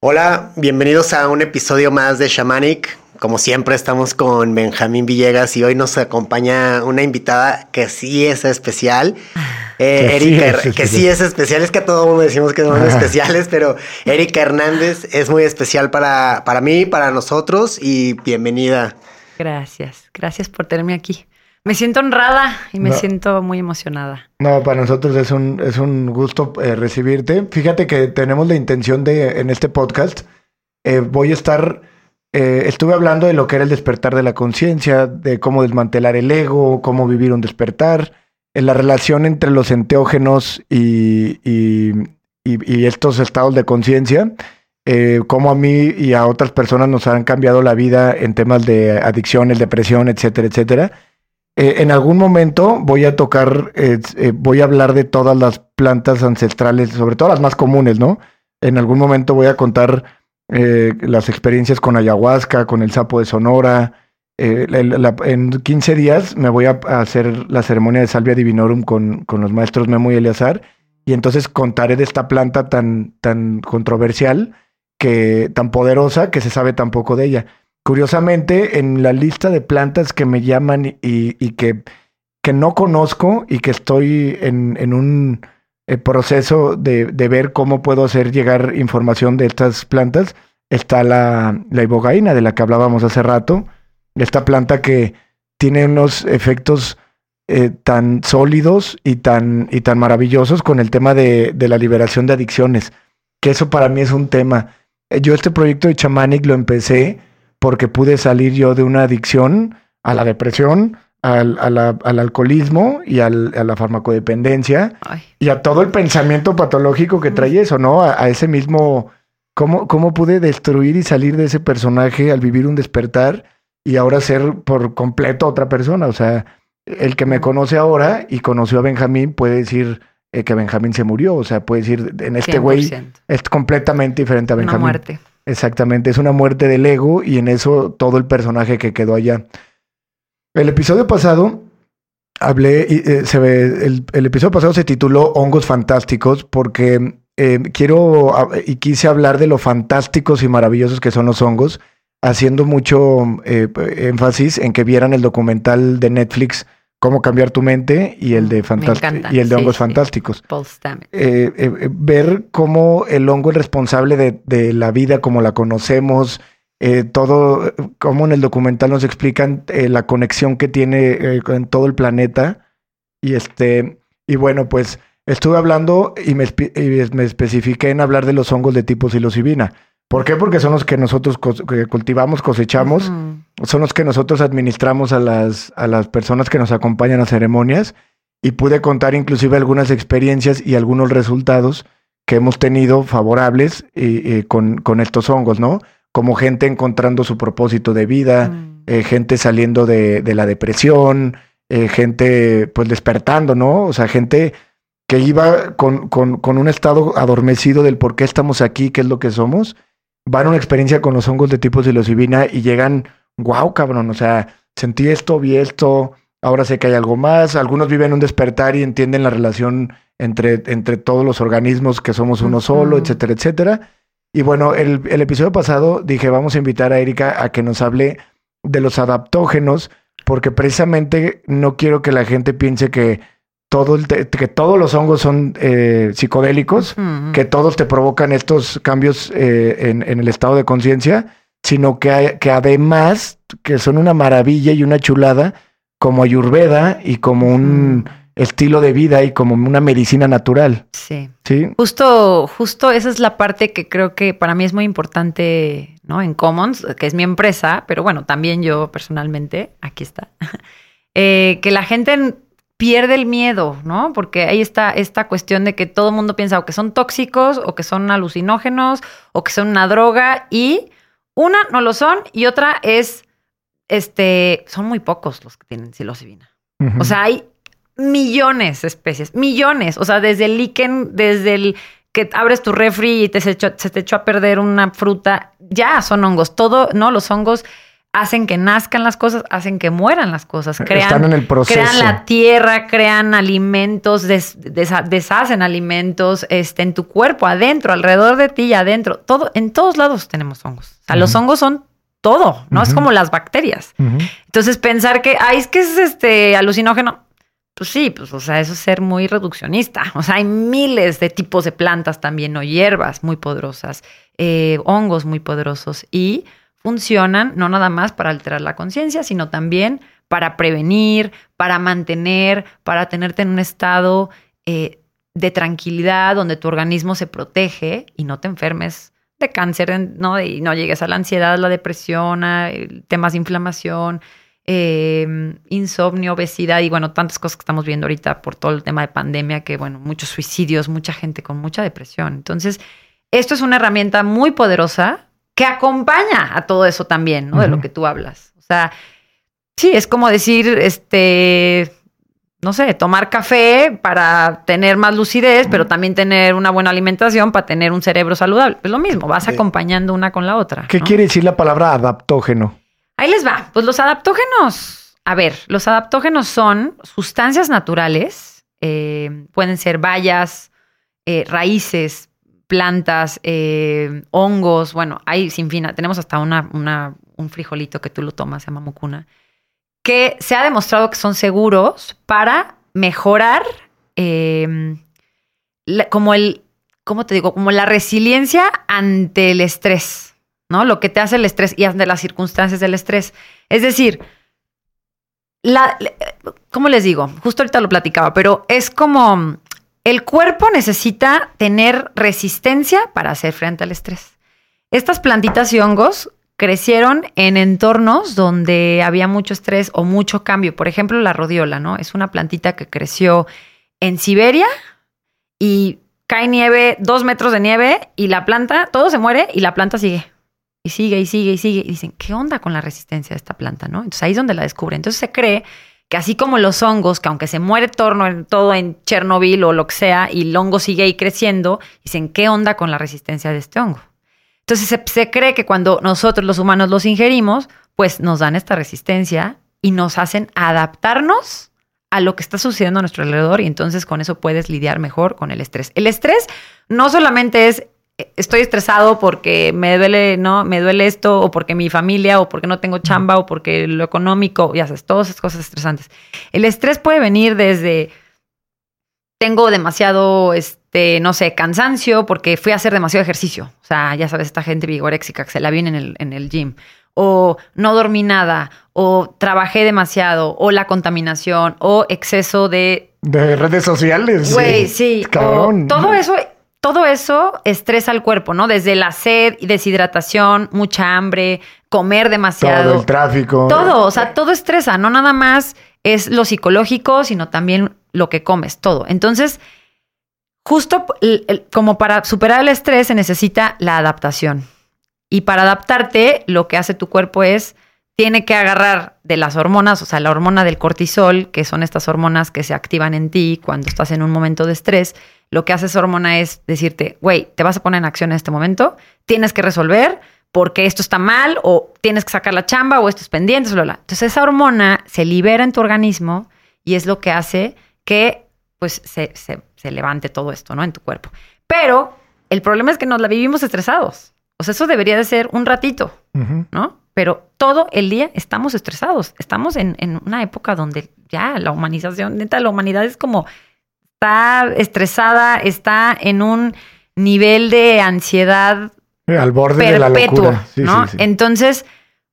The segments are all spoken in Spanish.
Hola, bienvenidos a un episodio más de Shamanic. Como siempre estamos con Benjamín Villegas y hoy nos acompaña una invitada que sí es especial. Eh, Erika, que sí es especial, es que a todo mundo decimos que son especiales, pero Erika Hernández es muy especial para, para mí, para nosotros y bienvenida. Gracias, gracias por tenerme aquí. Me siento honrada y me siento muy emocionada. No, para nosotros es un, es un gusto eh, recibirte. Fíjate que tenemos la intención de, en este podcast, eh, voy a estar, eh, estuve hablando de lo que era el despertar de la conciencia, de cómo desmantelar el ego, cómo vivir un despertar, en la relación entre los enteógenos y, y, y, estos estados de conciencia. cómo a mí y a otras personas nos han cambiado la vida en temas de adicciones, depresión, etcétera, etcétera. Eh, en algún momento voy a tocar, eh, voy a hablar de todas las plantas ancestrales, sobre todo las más comunes, ¿no? En algún momento voy a contar eh, las experiencias con ayahuasca, con el sapo de Sonora. en 15 días me voy a hacer la ceremonia de Salvia Divinorum con, con los maestros Memo y Eleazar. Y entonces contaré de esta planta tan, tan controversial, que, tan poderosa, que se sabe tan poco de ella. Curiosamente, en la lista de plantas que me llaman y, que, que, no conozco y que estoy en, un eh, proceso de, ver cómo puedo hacer llegar información de estas plantas, está la, la ibogaína de la que hablábamos hace rato. Esta planta que tiene unos efectos eh, tan sólidos y tan, y tan maravillosos con el tema de, de, la liberación de adicciones, que eso para mí es un tema. Eh, yo este proyecto de Chamanic lo empecé porque pude salir yo de una adicción a la depresión, al, al alcoholismo y al, a la farmacodependencia y a todo el pensamiento patológico que trae eso, ¿no? A, ese mismo, ¿cómo, ¿cómo pude destruir y salir de ese personaje al vivir un despertar y ahora ser por completo otra persona? O sea, el que me conoce ahora y conoció a Benjamín puede decir eh, que Benjamín se murió, o sea, puede decir, en este güey es completamente diferente a Benjamín. Una muerte. Exactamente, es una muerte del ego y en eso todo el personaje que quedó allá. El episodio pasado hablé, eh, se ve, el, episodio pasado se tituló Hongos Fantásticos porque eh, quiero y quise hablar de lo fantásticos y maravillosos que son los hongos, haciendo mucho eh, énfasis en que vieran el documental de Netflix Cómo cambiar tu mente y el de, y el de hongos fantásticos. Eh, eh, ver cómo el hongo es responsable de, la vida como la conocemos, eh, todo, cómo en el documental nos explican la conexión que tiene con todo el planeta. Y este, y bueno, pues estuve hablando y me, y me especifiqué en hablar de los hongos de tipo psilocibina. ¿Por qué? Porque son los que nosotros cultivamos, cosechamos, son los que nosotros administramos a las, a las personas que nos acompañan a ceremonias y pude contar inclusive algunas experiencias y algunos resultados que hemos tenido favorables con, con, estos hongos, ¿no? Como gente encontrando su propósito de vida, mm. eh, gente saliendo de, de la depresión, eh, gente pues despertando, ¿no? O sea, gente que iba con, con, con un estado adormecido del por qué estamos aquí, qué es lo que somos, van a una experiencia con los hongos de tipo psilocibina y llegan, wow, cabrón, o sea, sentí esto, vi esto, ahora sé que hay algo más. Algunos viven un despertar y entienden la relación entre, entre todos los organismos que somos uno solo, etcétera, etcétera. Y bueno, el, el, episodio pasado dije, vamos a invitar a Erika a que nos hable de los adaptógenos, porque precisamente no quiero que la gente piense que todo el que todos los hongos son eh, psicodélicos, que todos te provocan estos cambios eh, en, el estado de conciencia, sino que, que además que son una maravilla y una chulada como ayurveda y como un estilo de vida y como una medicina natural. Sí. Sí. Justo, justo esa es la parte que creo que para mí es muy importante, ¿no? En Commons, que es mi empresa, pero bueno, también yo personalmente, aquí está, eh, que la gente pierde el miedo, ¿no? Porque ahí está esta cuestión de que todo el mundo piensa o que son tóxicos o que son alucinógenos o que son una droga y una no lo son y otra es, este, son muy pocos los que tienen psilocibina. O sea, hay millones de especies, millones. O sea, desde el líquen, desde el que abres tu refri y te se, te echó a perder una fruta, ya son hongos. Todo, ¿no? Los hongos hacen que nazcan las cosas, hacen que mueran las cosas, crean, Están en el proceso. crean la tierra, crean alimentos, des- desa- deshacen alimentos este, en tu cuerpo, adentro, alrededor de ti y adentro. Todo, en todos lados tenemos hongos. O sea, los hongos son todo, ¿no? Es como las bacterias. Entonces, pensar que, ay, es que es este alucinógeno. Pues sí, pues, o sea, eso es ser muy reduccionista. O sea, hay miles de tipos de plantas también, o hierbas muy poderosas, eh, hongos muy poderosos y funcionan no nada más para alterar la conciencia, sino también para prevenir, para mantener, para tenerte en un estado eh, de tranquilidad donde tu organismo se protege y no te enfermes de cáncer, ¿no? Y no llegues a la ansiedad, la depresión, a eh, temas de inflamación, eh, insomnio, obesidad y bueno, tantas cosas que estamos viendo ahorita por todo el tema de pandemia, que bueno, muchos suicidios, mucha gente con mucha depresión. Entonces, esto es una herramienta muy poderosa que acompaña a todo eso también, ¿no? De lo que tú hablas. O sea, sí, es como decir, este, no sé, tomar café para tener más lucidez, pero también tener una buena alimentación para tener un cerebro saludable. Es lo mismo, vas acompañando una con la otra. ¿Qué ¿no? quiere decir la palabra adaptógeno? Ahí les va. Pues los adaptógenos. A ver, los adaptógenos son sustancias naturales. eh, pueden ser bayas, eh, raíces, plantas, eh, hongos. Bueno, hay sin fin. Tenemos hasta una, un frijolito que tú lo tomas, se llama mucuna, que se ha demostrado que son seguros para mejorar la- como el, ¿cómo te digo? Como la resiliencia ante el estrés. ¿no? Lo que te hace el estrés y ante las circunstancias del estrés. Es decir, la, ¿cómo les digo? Justo ahorita lo platicaba, pero es como el cuerpo necesita tener resistencia para hacer frente al estrés. Estas plantitas y hongos crecieron en entornos donde había mucho estrés o mucho cambio. Por ejemplo, la rodiola, ¿no? Es una plantita que creció en Siberia y cae nieve, dos metros de nieve y la planta, todo se muere y la planta sigue. Y sigue y sigue y sigue. Y dicen, ¿qué onda con la resistencia de esta planta? ¿no? Entonces ahí es donde la descubren. Entonces se cree que así como los hongos, que aunque se muere torno en, todo en Chernobyl o lo que sea, y el hongo sigue ahí creciendo, dicen, ¿qué onda con la resistencia de este hongo? Entonces se, se cree que cuando nosotros los humanos los ingerimos, pues nos dan esta resistencia y nos hacen adaptarnos a lo que está sucediendo a nuestro alrededor y entonces con eso puedes lidiar mejor con el estrés. El estrés no solamente es estoy estresado porque me duele, no, me duele esto o porque mi familia o porque no tengo chamba o porque lo económico, ya sabes, todas esas cosas estresantes. El estrés puede venir desde tengo demasiado, este, no sé, cansancio porque fui a hacer demasiado ejercicio. O sea, ya sabes, esta gente vigoréxica que se la viene en el, en el gym. O no dormí nada, o trabajé demasiado, o la contaminación, o exceso de De redes sociales. Güey, sí. Cabrón. todo eso, todo eso estresa al cuerpo, ¿no? Desde la sed y deshidratación, mucha hambre, comer demasiado. Todo el tráfico. Todo, o sea, todo estresa, no nada más es lo psicológico, sino también lo que comes, todo. Entonces, justo como para superar el estrés se necesita la adaptación. Y para adaptarte, lo que hace tu cuerpo es, tiene que agarrar de las hormonas, o sea, la hormona del cortisol, que son estas hormonas que se activan en ti cuando estás en un momento de estrés. Lo que hace esa hormona es decirte, güey, te vas a poner en acción en este momento, tienes que resolver porque esto está mal o tienes que sacar la chamba o esto es pendiente, bla, bla. Entonces esa hormona se libera en tu organismo y es lo que hace que pues se, se- se levante todo esto, ¿no? En tu cuerpo. Pero el problema es que nos la vivimos estresados. O sea, eso debería de ser un ratito. ¿no? Pero todo el día estamos estresados. Estamos en, en una época donde ya la humanización, neta, la humanidad es como está estresada, está en un nivel de ansiedad Al borde de la perpetuo, locura. Sí, ¿no? sí, sí. Entonces,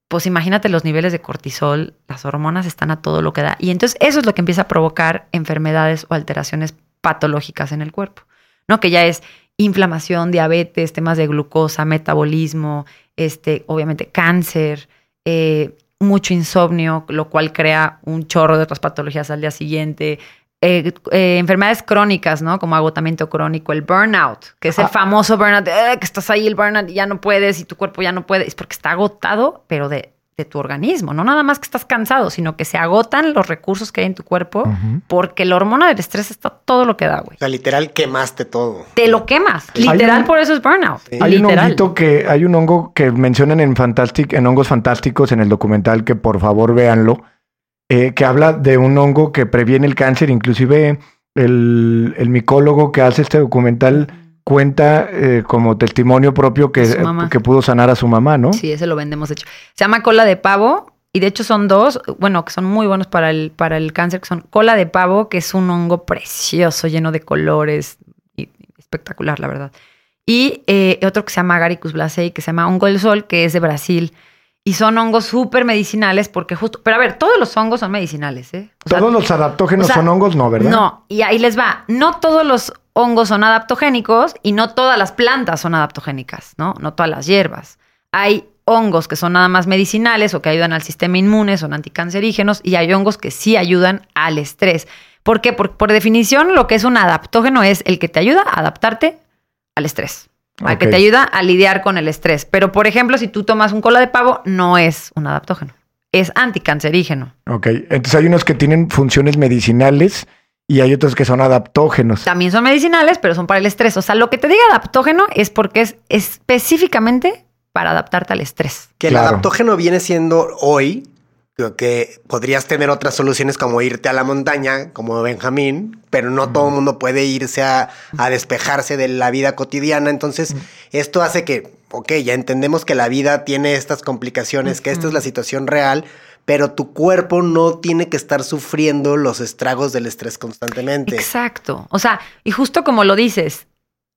pues imagínate los niveles de cortisol, las hormonas están a todo lo que da. Y entonces eso es lo que empieza a provocar enfermedades o alteraciones patológicas en el cuerpo, ¿no? Que ya es inflamación, diabetes, temas de glucosa, metabolismo, este, obviamente cáncer, eh, mucho insomnio, lo cual crea un chorro de otras patologías al día siguiente. Eh, eh, enfermedades crónicas, ¿no? Como agotamiento crónico, el burnout, que es el Ah. famoso burnout, de, "Eh, que estás ahí el burnout y ya no puedes y tu cuerpo ya no puede, es porque está agotado, pero de de tu organismo. No nada más que estás cansado, sino que se agotan los recursos que hay en tu cuerpo porque la hormona del estrés está todo lo que da, güey. O sea, literal quemaste todo. Te lo quemas. Literal, un- por eso es burnout. Hay un honguito que, hay un hongo que mencionan en Fantastic, en Hongos Fantásticos, en el documental, que por favor véanlo, eh, que habla de un hongo que previene el cáncer. Inclusive el, el micólogo que hace este documental cuenta eh, como testimonio propio que, que pudo sanar a su mamá, ¿no? Sí, ese lo vendemos, de hecho. Se llama cola de pavo y de hecho son dos, bueno, que son muy buenos para el, para el cáncer, que son cola de pavo, que es un hongo precioso, lleno de colores, y espectacular, la verdad. Y eh, otro que se llama Agaricus blasei, que se llama hongo del sol, que es de Brasil. Y son hongos súper medicinales porque justo... Pero a ver, todos los hongos son medicinales, ¿eh? O sea, Todos los adaptógenos o sea, son hongos, no, ¿verdad? No, y ahí les va. No todos los hongos son adaptogénicos y no todas las plantas son adaptogénicas, ¿no? No todas las hierbas. Hay hongos que son nada más medicinales o que ayudan al sistema inmune, son anticancerígenos, y hay hongos que sí ayudan al estrés. ¿Por qué? Por, por definición, lo que es un adaptógeno es el que te ayuda a adaptarte al estrés. Al que te ayuda a lidiar con el estrés. Pero, por ejemplo, si tú tomas un cola de pavo, no es un adaptógeno. Es anticancerígeno. Ok, entonces hay unos que tienen funciones medicinales y hay otros que son adaptógenos. También son medicinales, pero son para el estrés. O sea, lo que te diga adaptógeno es porque es específicamente para adaptarte al estrés. Que Claro. el adaptógeno viene siendo hoy, creo que podrías tener otras soluciones como irte a la montaña, como Benjamín, pero no todo el mundo puede irse a, a despejarse de la vida cotidiana. Entonces, esto hace que, ok, ya entendemos que la vida tiene estas complicaciones, que esta es la situación real, pero tu cuerpo no tiene que estar sufriendo los estragos del estrés constantemente. Exacto. O sea, y justo como lo dices,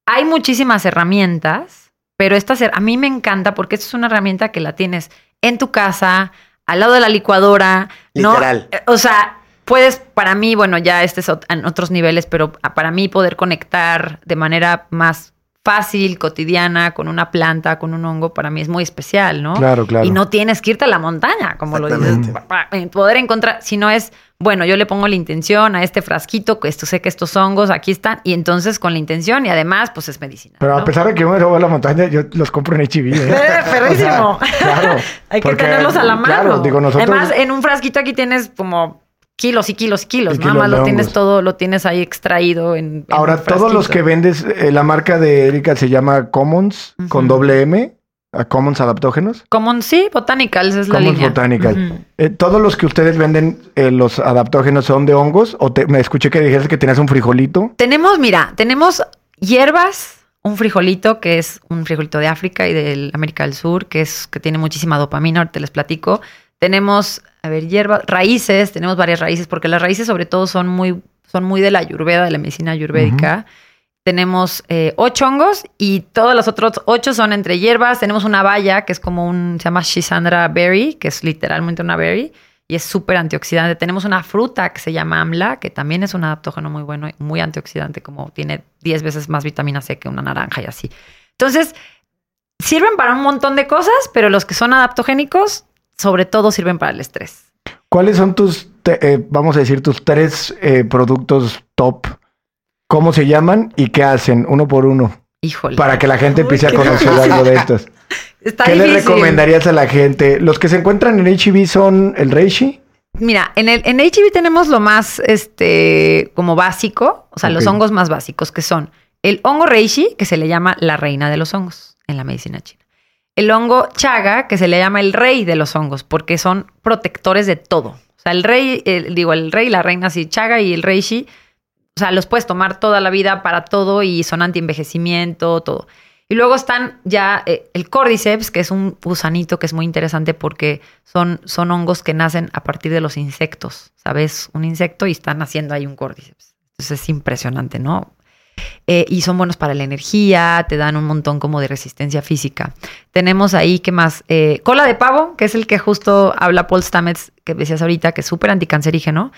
hay muchísimas herramientas, pero esta a mí me encanta porque esta es una herramienta que la tienes en tu casa, al lado de la licuadora, ¿no? Literal. Eh, O sea, puedes, para mí, bueno, ya este es en otros niveles, pero a- para mí poder conectar de manera más fácil, cotidiana, con una planta, con un hongo, para mí es muy especial, ¿no? Claro, claro. Y no tienes que irte a la montaña, como lo dices. Poder encontrar, si no es, bueno, yo le pongo la intención a este frasquito, que esto sé que estos hongos aquí están, y entonces con la intención y además, pues es medicina. Pero a pesar de que me robo a la montaña, yo los compro en HB. ¿eh? Eh, perrísimo. O sea, claro. Hay que Porque, tenerlos a la mano. Claro, digo, nosotros. Además, en un frasquito aquí tienes como kilos y kilos y kilos. Y Nada kilos más lo tienes todo, lo tienes ahí extraído en. en Ahora, todos los que vendes, eh, la marca de Erika se llama Commons, con doble M, a Commons Adaptógenos. Common, sí, Botanicals es la Commons línea. Botanical. Ujú. Eh, todos los que ustedes venden, eh, los adaptógenos son de hongos. O te- me escuché que dijiste que tenías un frijolito. Tenemos, mira, tenemos hierbas, un frijolito que es un frijolito de África y de América del Sur, que es que tiene muchísima dopamina, ahorita les platico. Tenemos, a ver, hierbas, raíces, tenemos varias raíces, porque las raíces sobre todo son muy, son muy de la ayurveda, de la medicina ayurvédica. Tenemos eh, ocho hongos y todos los otros ocho son entre hierbas. Tenemos una baya que es como un, se llama Shisandra berry, que es literalmente una berry y es súper antioxidante. Tenemos una fruta que se llama amla, que también es un adaptógeno muy bueno y muy antioxidante, como tiene 10 veces más vitamina C que una naranja y así. Entonces, sirven para un montón de cosas, pero los que son adaptogénicos, sobre todo sirven para el estrés. ¿Cuáles son tus, te- eh, vamos a decir, tus tres eh, productos top? ¿Cómo se llaman y qué hacen uno por uno? Híjole. Para que la gente Uy, empiece a conocer difícil. algo de estos. Está ¿Qué le recomendarías a la gente? Los que se encuentran en HB son el Reishi. Mira, en el en HIV tenemos lo más este como básico, o sea, los hongos más básicos que son el hongo reishi, que se le llama la reina de los hongos en la medicina china. El hongo chaga, que se le llama el rey de los hongos, porque son protectores de todo. O sea, el rey, el- digo, el rey, la reina, sí, chaga y el reishi, o sea, los puedes tomar toda la vida para todo y son anti-envejecimiento, todo. Y luego están ya eh, el cordyceps, que es un gusanito que es muy interesante porque son, son hongos que nacen a partir de los insectos, ¿sabes? Un insecto y están haciendo ahí un cordyceps. Entonces es impresionante, ¿no? Eh, y son buenos para la energía, te dan un montón como de resistencia física. Tenemos ahí, ¿qué más? Eh, cola de pavo, que es el que justo habla Paul Stamets, que decías ahorita, que es súper anticancerígeno.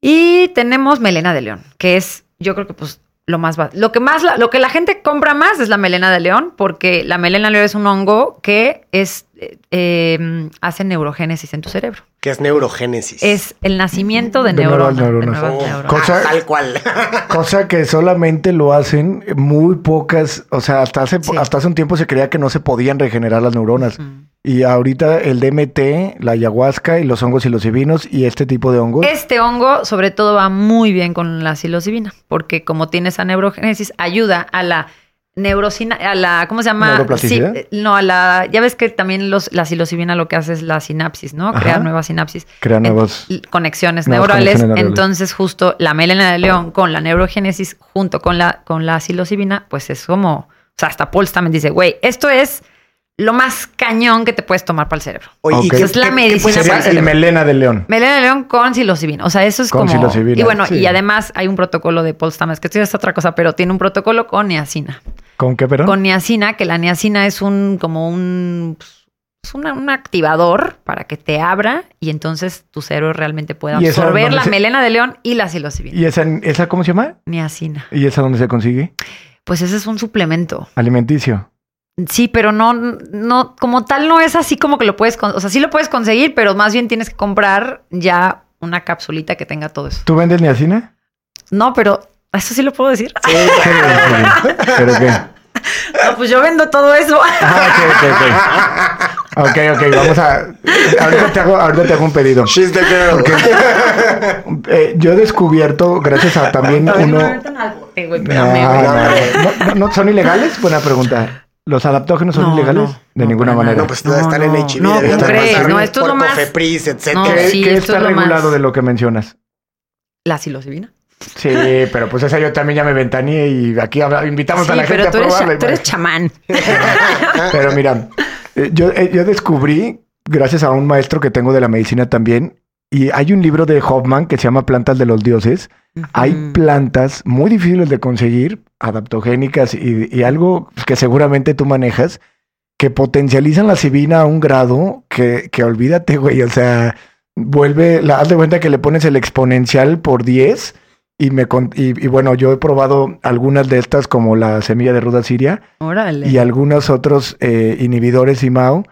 Y tenemos melena de león, que es, yo creo que pues lo más lo que más lo que la gente compra más es la melena de león, porque la melena de león es un hongo que es eh, eh, hace neurogénesis en tu cerebro. Que es neurogénesis. Es el nacimiento de, De nuevas neuronas. de neuronas. nuevas Oh, neuronas. Cosa- ah, tal cual. Cosa que solamente lo hacen muy pocas, o sea, hasta hace, Sí. hasta hace un tiempo se creía que no se podían regenerar las neuronas. Y ahorita el DMT, la ayahuasca y los hongos psilocibinos y este tipo de hongos. Este hongo, sobre todo, va muy bien con la psilocibina, porque como tiene esa neurogénesis, ayuda a la neurocina, a la, ¿cómo se llama? ¿Neuroplasticidad? Sí, eh, no, a la, ya ves que también los, la psilocibina lo que hace es la sinapsis, ¿no? Ajá. Crear nuevas sinapsis. Crea En- l- conexiones nuevas neurales. conexiones neurales. Entonces, justo la melena de león con la neurogénesis junto con la, con la psilocibina, pues es como, o sea, hasta Paul también dice, güey, esto es lo más cañón que te puedes tomar para el cerebro. Oye, ¿y Ok. qué- Es la medicina para el cerebro. melena de león. Melena de león con psilocibina. O sea, eso es Con como. Y bueno, sí. y además hay un protocolo de Paul Stamets, que esto es otra cosa, pero tiene un protocolo con niacina. ¿Con qué, perdón? Con niacina, que la niacina es un como un. pues, Es una- un activador para que te abra y entonces tu cerebro realmente pueda ¿Y esa absorber la se- melena de león y la psilocibina. ¿Y esa, esa cómo se llama? Niacina. ¿Y esa dónde se consigue? Pues ese es un suplemento. Alimenticio. Sí, pero no, no, como tal no es así como que lo puedes, o sea, sí lo puedes conseguir, pero más bien tienes que comprar ya una capsulita que tenga todo eso. ¿Tú vendes niacina? No, pero eso sí lo puedo decir. Sí, ¿Pero qué? No, pues yo vendo todo eso. Ah, ok, ok, ok. Ok, ok, vamos a... Ahorita te hago, ahorita te hago un pedido. She's the girl. Eh, yo he descubierto, gracias a también uno... No, no, no, ¿Son ilegales? Buena pregunta. ¿Los adaptógenos son No, ilegales? no, de no, ninguna manera. No, pues No, están en no, HIV. no, deberían ¿cómo de crees? No, esto es lo más- Cofepris, etcétera. No, ¿Qué, sí, qué esto está es lo regulado más- de lo que mencionas? La psilocibina. Sí, pero pues esa yo también ya me ventaneé y aquí invitamos Sí, a la gente pero a probarla. cha- tú eres chamán. Pero mira, eh, yo, eh, yo descubrí, gracias a un maestro que tengo de la medicina también, y hay un libro de Hoffman que se llama Plantas de los Dioses. Hay plantas muy difíciles de conseguir, adaptogénicas y, y algo que seguramente tú manejas, que potencializan la cibina a un grado que, que olvídate, güey. O sea, vuelve, la, haz de cuenta que le pones el exponencial por 10 y, me, y, y bueno, yo he probado algunas de estas como la semilla de ruda siria Órale. y algunos otros eh, inhibidores IMAO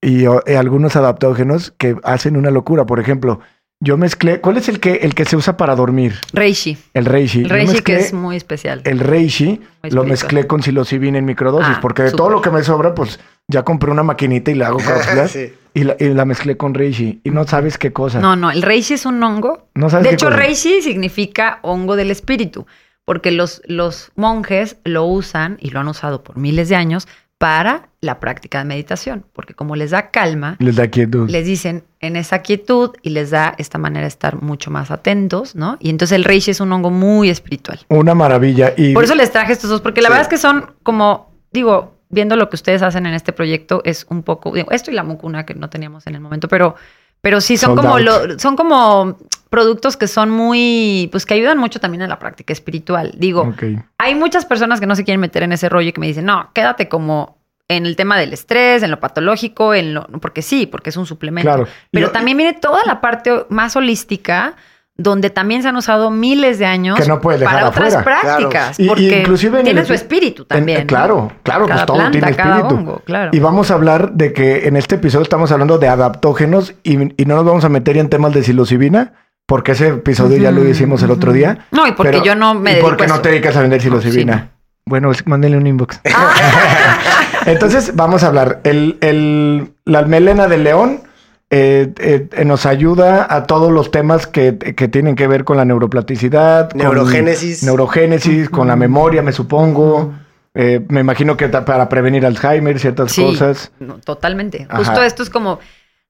y algunos adaptógenos que hacen una locura. Por ejemplo, yo mezclé, ¿cuál es el que, el que se usa para dormir? Reishi. El reishi. El reishi que es muy especial. El reishi lo mezclé con psilocibina en microdosis, Ah, porque de todo lo que me sobra, pues ya compré una maquinita y le hago cápsulas Sí. y, la, y la mezclé con reishi. Y no sabes qué cosa. No, no, el reishi es un hongo. No sabes De qué hecho, cosa. reishi significa hongo del espíritu, porque los, los monjes lo usan y lo han usado por miles de años para la práctica de meditación, porque como les da calma, Les da quietud. les dicen en esa quietud y les da esta manera de estar mucho más atentos, ¿no? Y entonces el reishi es un hongo muy espiritual. Una maravilla. Y Por eso les traje estos dos, porque la Sí. verdad es que son como, digo, viendo lo que ustedes hacen en este proyecto, es un poco, digo, esto y la mucuna que no teníamos en el momento, pero, pero sí son Sold como, lo- son como productos que son muy, pues que ayudan mucho también a la práctica espiritual. Digo, hay muchas personas que no se quieren meter en ese rollo y que me dicen, no, quédate como en el tema del estrés, en lo patológico, en lo, porque sí, porque es un suplemento. Claro. Pero Yo- también viene toda la parte más holística, donde también se han usado miles de años Que no puedes dejar para otras prácticas. Y porque inclusive en tiene el- su espíritu En- también. claro, claro, Cada pues todo planta, tiene cada espíritu. hongo, claro. Y vamos a hablar de que en este episodio estamos hablando de adaptógenos y, y no nos vamos a meter en temas de psilocibina, porque ese episodio ya lo hicimos el otro día. No, y porque Pero- yo no me ¿Y dedico por qué a no te dedicas a vender psilocibina? No, sí, Bueno, es- mándenle un inbox. Entonces, vamos a hablar. El, el- la melena del león eh, eh, eh, nos ayuda a todos los temas que, que tienen que ver con la neuroplasticidad, con Neurogénesis. neurogénesis, con la memoria, me supongo. Eh, me imagino que para prevenir Alzheimer, ciertas Sí, cosas. no, totalmente. Ajá. Justo esto es como.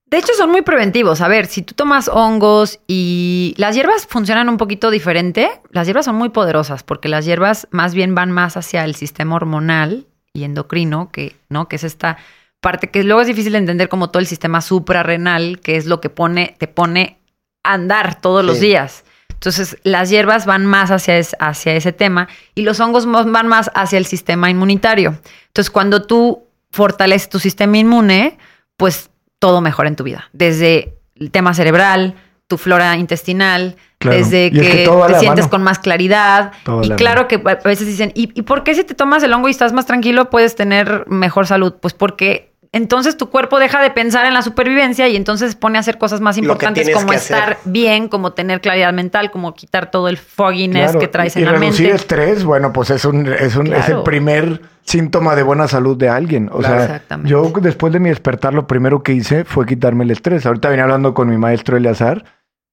De hecho, son muy preventivos. A ver, si tú tomas hongos y las hierbas funcionan un poquito diferente, las hierbas son muy poderosas porque las hierbas más bien van más hacia el sistema hormonal y endocrino, que, ¿no? Que es esta parte que luego es difícil de entender como todo el sistema suprarrenal, que es lo que pone, te pone a andar todos los días. Entonces, las hierbas van más hacia, es- hacia ese tema y los hongos van más hacia el sistema inmunitario. Entonces, cuando tú fortaleces tu sistema inmune, pues todo mejora en tu vida. Desde el tema cerebral, tu flora intestinal, Claro. desde Y es que, te sientes mano. con más claridad. Y claro mano. que a veces dicen, ¿y, ¿y por qué si te tomas el hongo y estás más tranquilo puedes tener mejor salud? Pues porque entonces tu cuerpo deja de pensar en la supervivencia y entonces pone a hacer cosas más importantes como estar bien, como tener claridad mental, como quitar todo el fogginess que traes en la mente. reducir estrés, bueno, pues es un, es un es el primer síntoma de buena salud de alguien. O sea, yo después de mi despertar lo primero que hice fue quitarme el estrés. Ahorita venía hablando con mi maestro Eleazar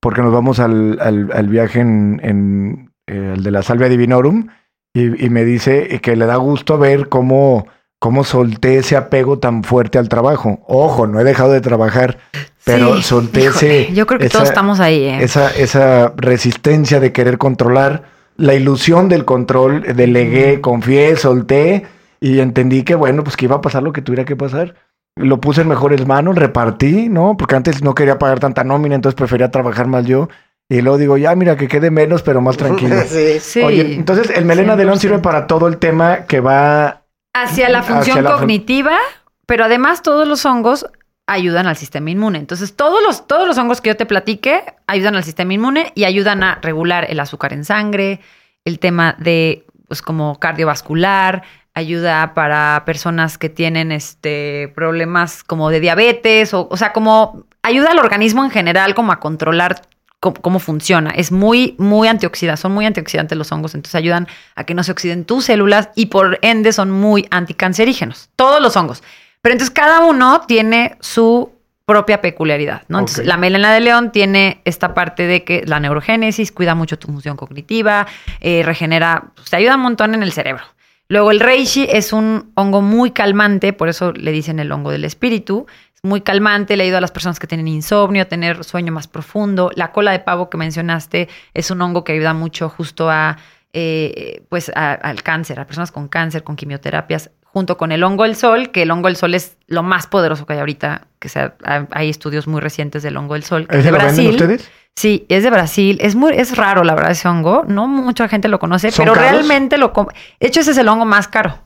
porque nos vamos al, al, viaje en, en eh, el de la Salvia Divinorum y, y me dice que le da gusto ver cómo cómo solté ese apego tan fuerte al trabajo. Ojo, no he dejado de trabajar, pero solté ese... Yo creo que todos estamos ahí. ¿eh? Esa, esa resistencia de querer controlar, la ilusión del control, delegué, confié, solté y entendí que, bueno, pues que iba a pasar lo que tuviera que pasar. Lo puse en mejores manos, repartí, ¿no? Porque antes no quería pagar tanta nómina, entonces prefería trabajar más yo. Y luego digo, ya, mira, que quede menos, pero más tranquilo. sí, sí. Oye, entonces el melena de león sirve para todo el tema que va Hacia la función cognitiva, pero además todos los hongos ayudan al sistema inmune. Entonces, todos los, todos los hongos que yo te platique ayudan al sistema inmune y ayudan a regular el azúcar en sangre, el tema de, pues, como cardiovascular, ayuda para personas que tienen este problemas como de diabetes, o, o sea, como ayuda al organismo en general como a controlar cómo, funciona. Es muy, muy antioxidante, son muy antioxidantes los hongos, entonces ayudan a que no se oxiden tus células y por ende son muy anticancerígenos, todos los hongos. Pero entonces cada uno tiene su propia peculiaridad, ¿no? Entonces, la melena de león tiene esta parte de que la neurogénesis cuida mucho tu función cognitiva, eh, regenera, pues, te ayuda un montón en el cerebro. Luego el reishi es un hongo muy calmante, por eso le dicen el hongo del espíritu muy calmante, le ayuda a las personas que tienen insomnio, a tener sueño más profundo. La cola de pavo que mencionaste es un hongo que ayuda mucho justo a, eh, pues al cáncer, a personas con cáncer, con quimioterapias, junto con el hongo del sol, que el hongo del sol es lo más poderoso que hay ahorita, que sea, hay estudios muy recientes del hongo del sol. ¿Es de Brasil. ustedes? Sí, es de Brasil. Es muy, es raro, la verdad, ese hongo. No mucha gente lo conoce, pero realmente lo. De hecho, ese es el hongo más caro.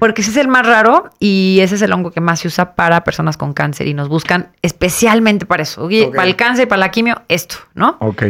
Porque ese es el más raro y ese es el hongo que más se usa para personas con cáncer y nos buscan especialmente para eso. Para el cáncer, y para la quimio, esto, ¿no? Ok.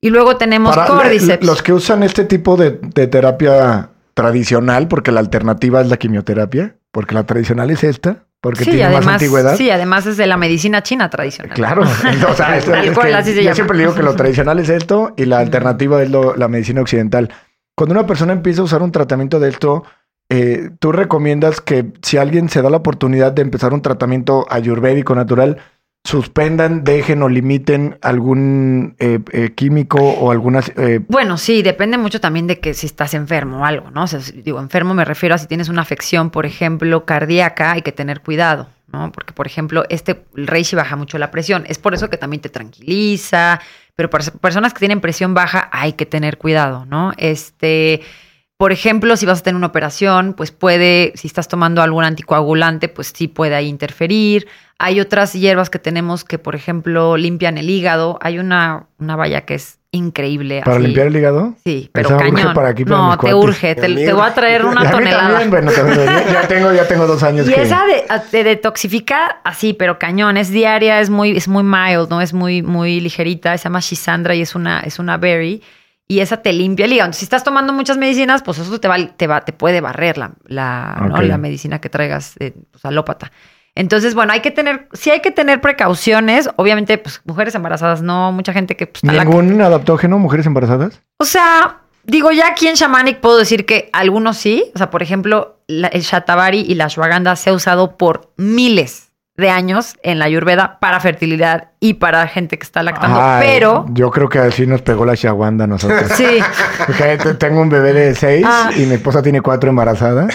Y luego tenemos cordyceps. Los que usan este tipo de, terapia tradicional, porque la alternativa es la quimioterapia, porque la tradicional es esta, porque tiene más antigüedad. Sí, además es de la medicina china tradicional. Claro, o sea, yo siempre digo que lo tradicional es esto y la alternativa es la medicina occidental. Cuando una persona empieza a usar un tratamiento de esto, eh, ¿tú recomiendas que si alguien se da la oportunidad de empezar un tratamiento ayurvédico natural, suspendan, dejen o limiten algún eh, eh, químico o algunas... Bueno, sí, depende mucho también de que si estás enfermo o algo, ¿no? O sea, digo, enfermo me refiero a si tienes una afección, por ejemplo, cardíaca, hay que tener cuidado, ¿no? Porque, por ejemplo, este reishi baja mucho la presión. Es por eso que también te tranquiliza, pero para personas que tienen presión baja hay que tener cuidado, ¿no? Este... Por ejemplo, si vas a tener una operación, pues puede, si estás tomando algún anticoagulante, pues sí puede ahí interferir. Hay otras hierbas que tenemos que, por ejemplo, limpian el hígado. Hay una, una valla que es increíble. ¿Para limpiar el hígado? Sí, pero cañón. Para aquí, no, te urge. Te, voy a traer una tonelada. bueno, ya, tengo, ya tengo dos años. Y esa de, te detoxifica así, pero cañón. Es diaria, es muy, es muy mild, ¿no? Es muy, muy ligerita. Se llama Shisandra y es una, es una berry y esa te limpia el hígado. si estás tomando muchas medicinas, pues eso te va, te va, te puede barrer la, la, la medicina que traigas eh, pues, alópata. Entonces, bueno, hay que tener, sí hay que tener precauciones. Obviamente, pues mujeres embarazadas no, mucha gente que. Pues, ¿Ningún adaptógeno, mujeres embarazadas? O sea, digo, ya aquí en Shamanic puedo decir que algunos sí. O sea, por ejemplo, el Shatavari y la Ashwagandha se ha usado por miles de años en la Ayurveda para fertilidad y para gente que está lactando, pero... Yo creo que así nos pegó la shawanda a nosotros. sí. Porque tengo un bebé de seis ah. y mi esposa tiene cuatro embarazadas.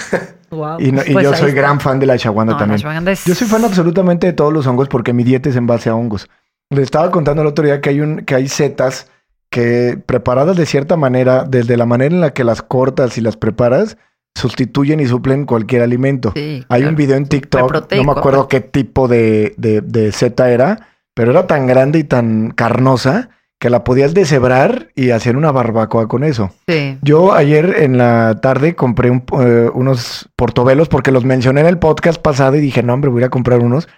Y, pues yo soy gran fan de la shawanda también. Yo soy fan absolutamente de todos los hongos porque mi dieta es en base a hongos. Le estaba contando el otro día que hay, un, que hay setas que preparadas de cierta manera, desde la manera en la que las cortas y las preparas, sustituyen y suplen cualquier alimento. Hay un video en TikTok, no me acuerdo qué tipo de, de, de seta era, pero era tan grande y tan carnosa que la podías deshebrar y hacer una barbacoa con eso. Yo ayer en la tarde compré eh, unos portobelos porque los mencioné en el podcast pasado y dije, no, hombre, voy a comprar unos.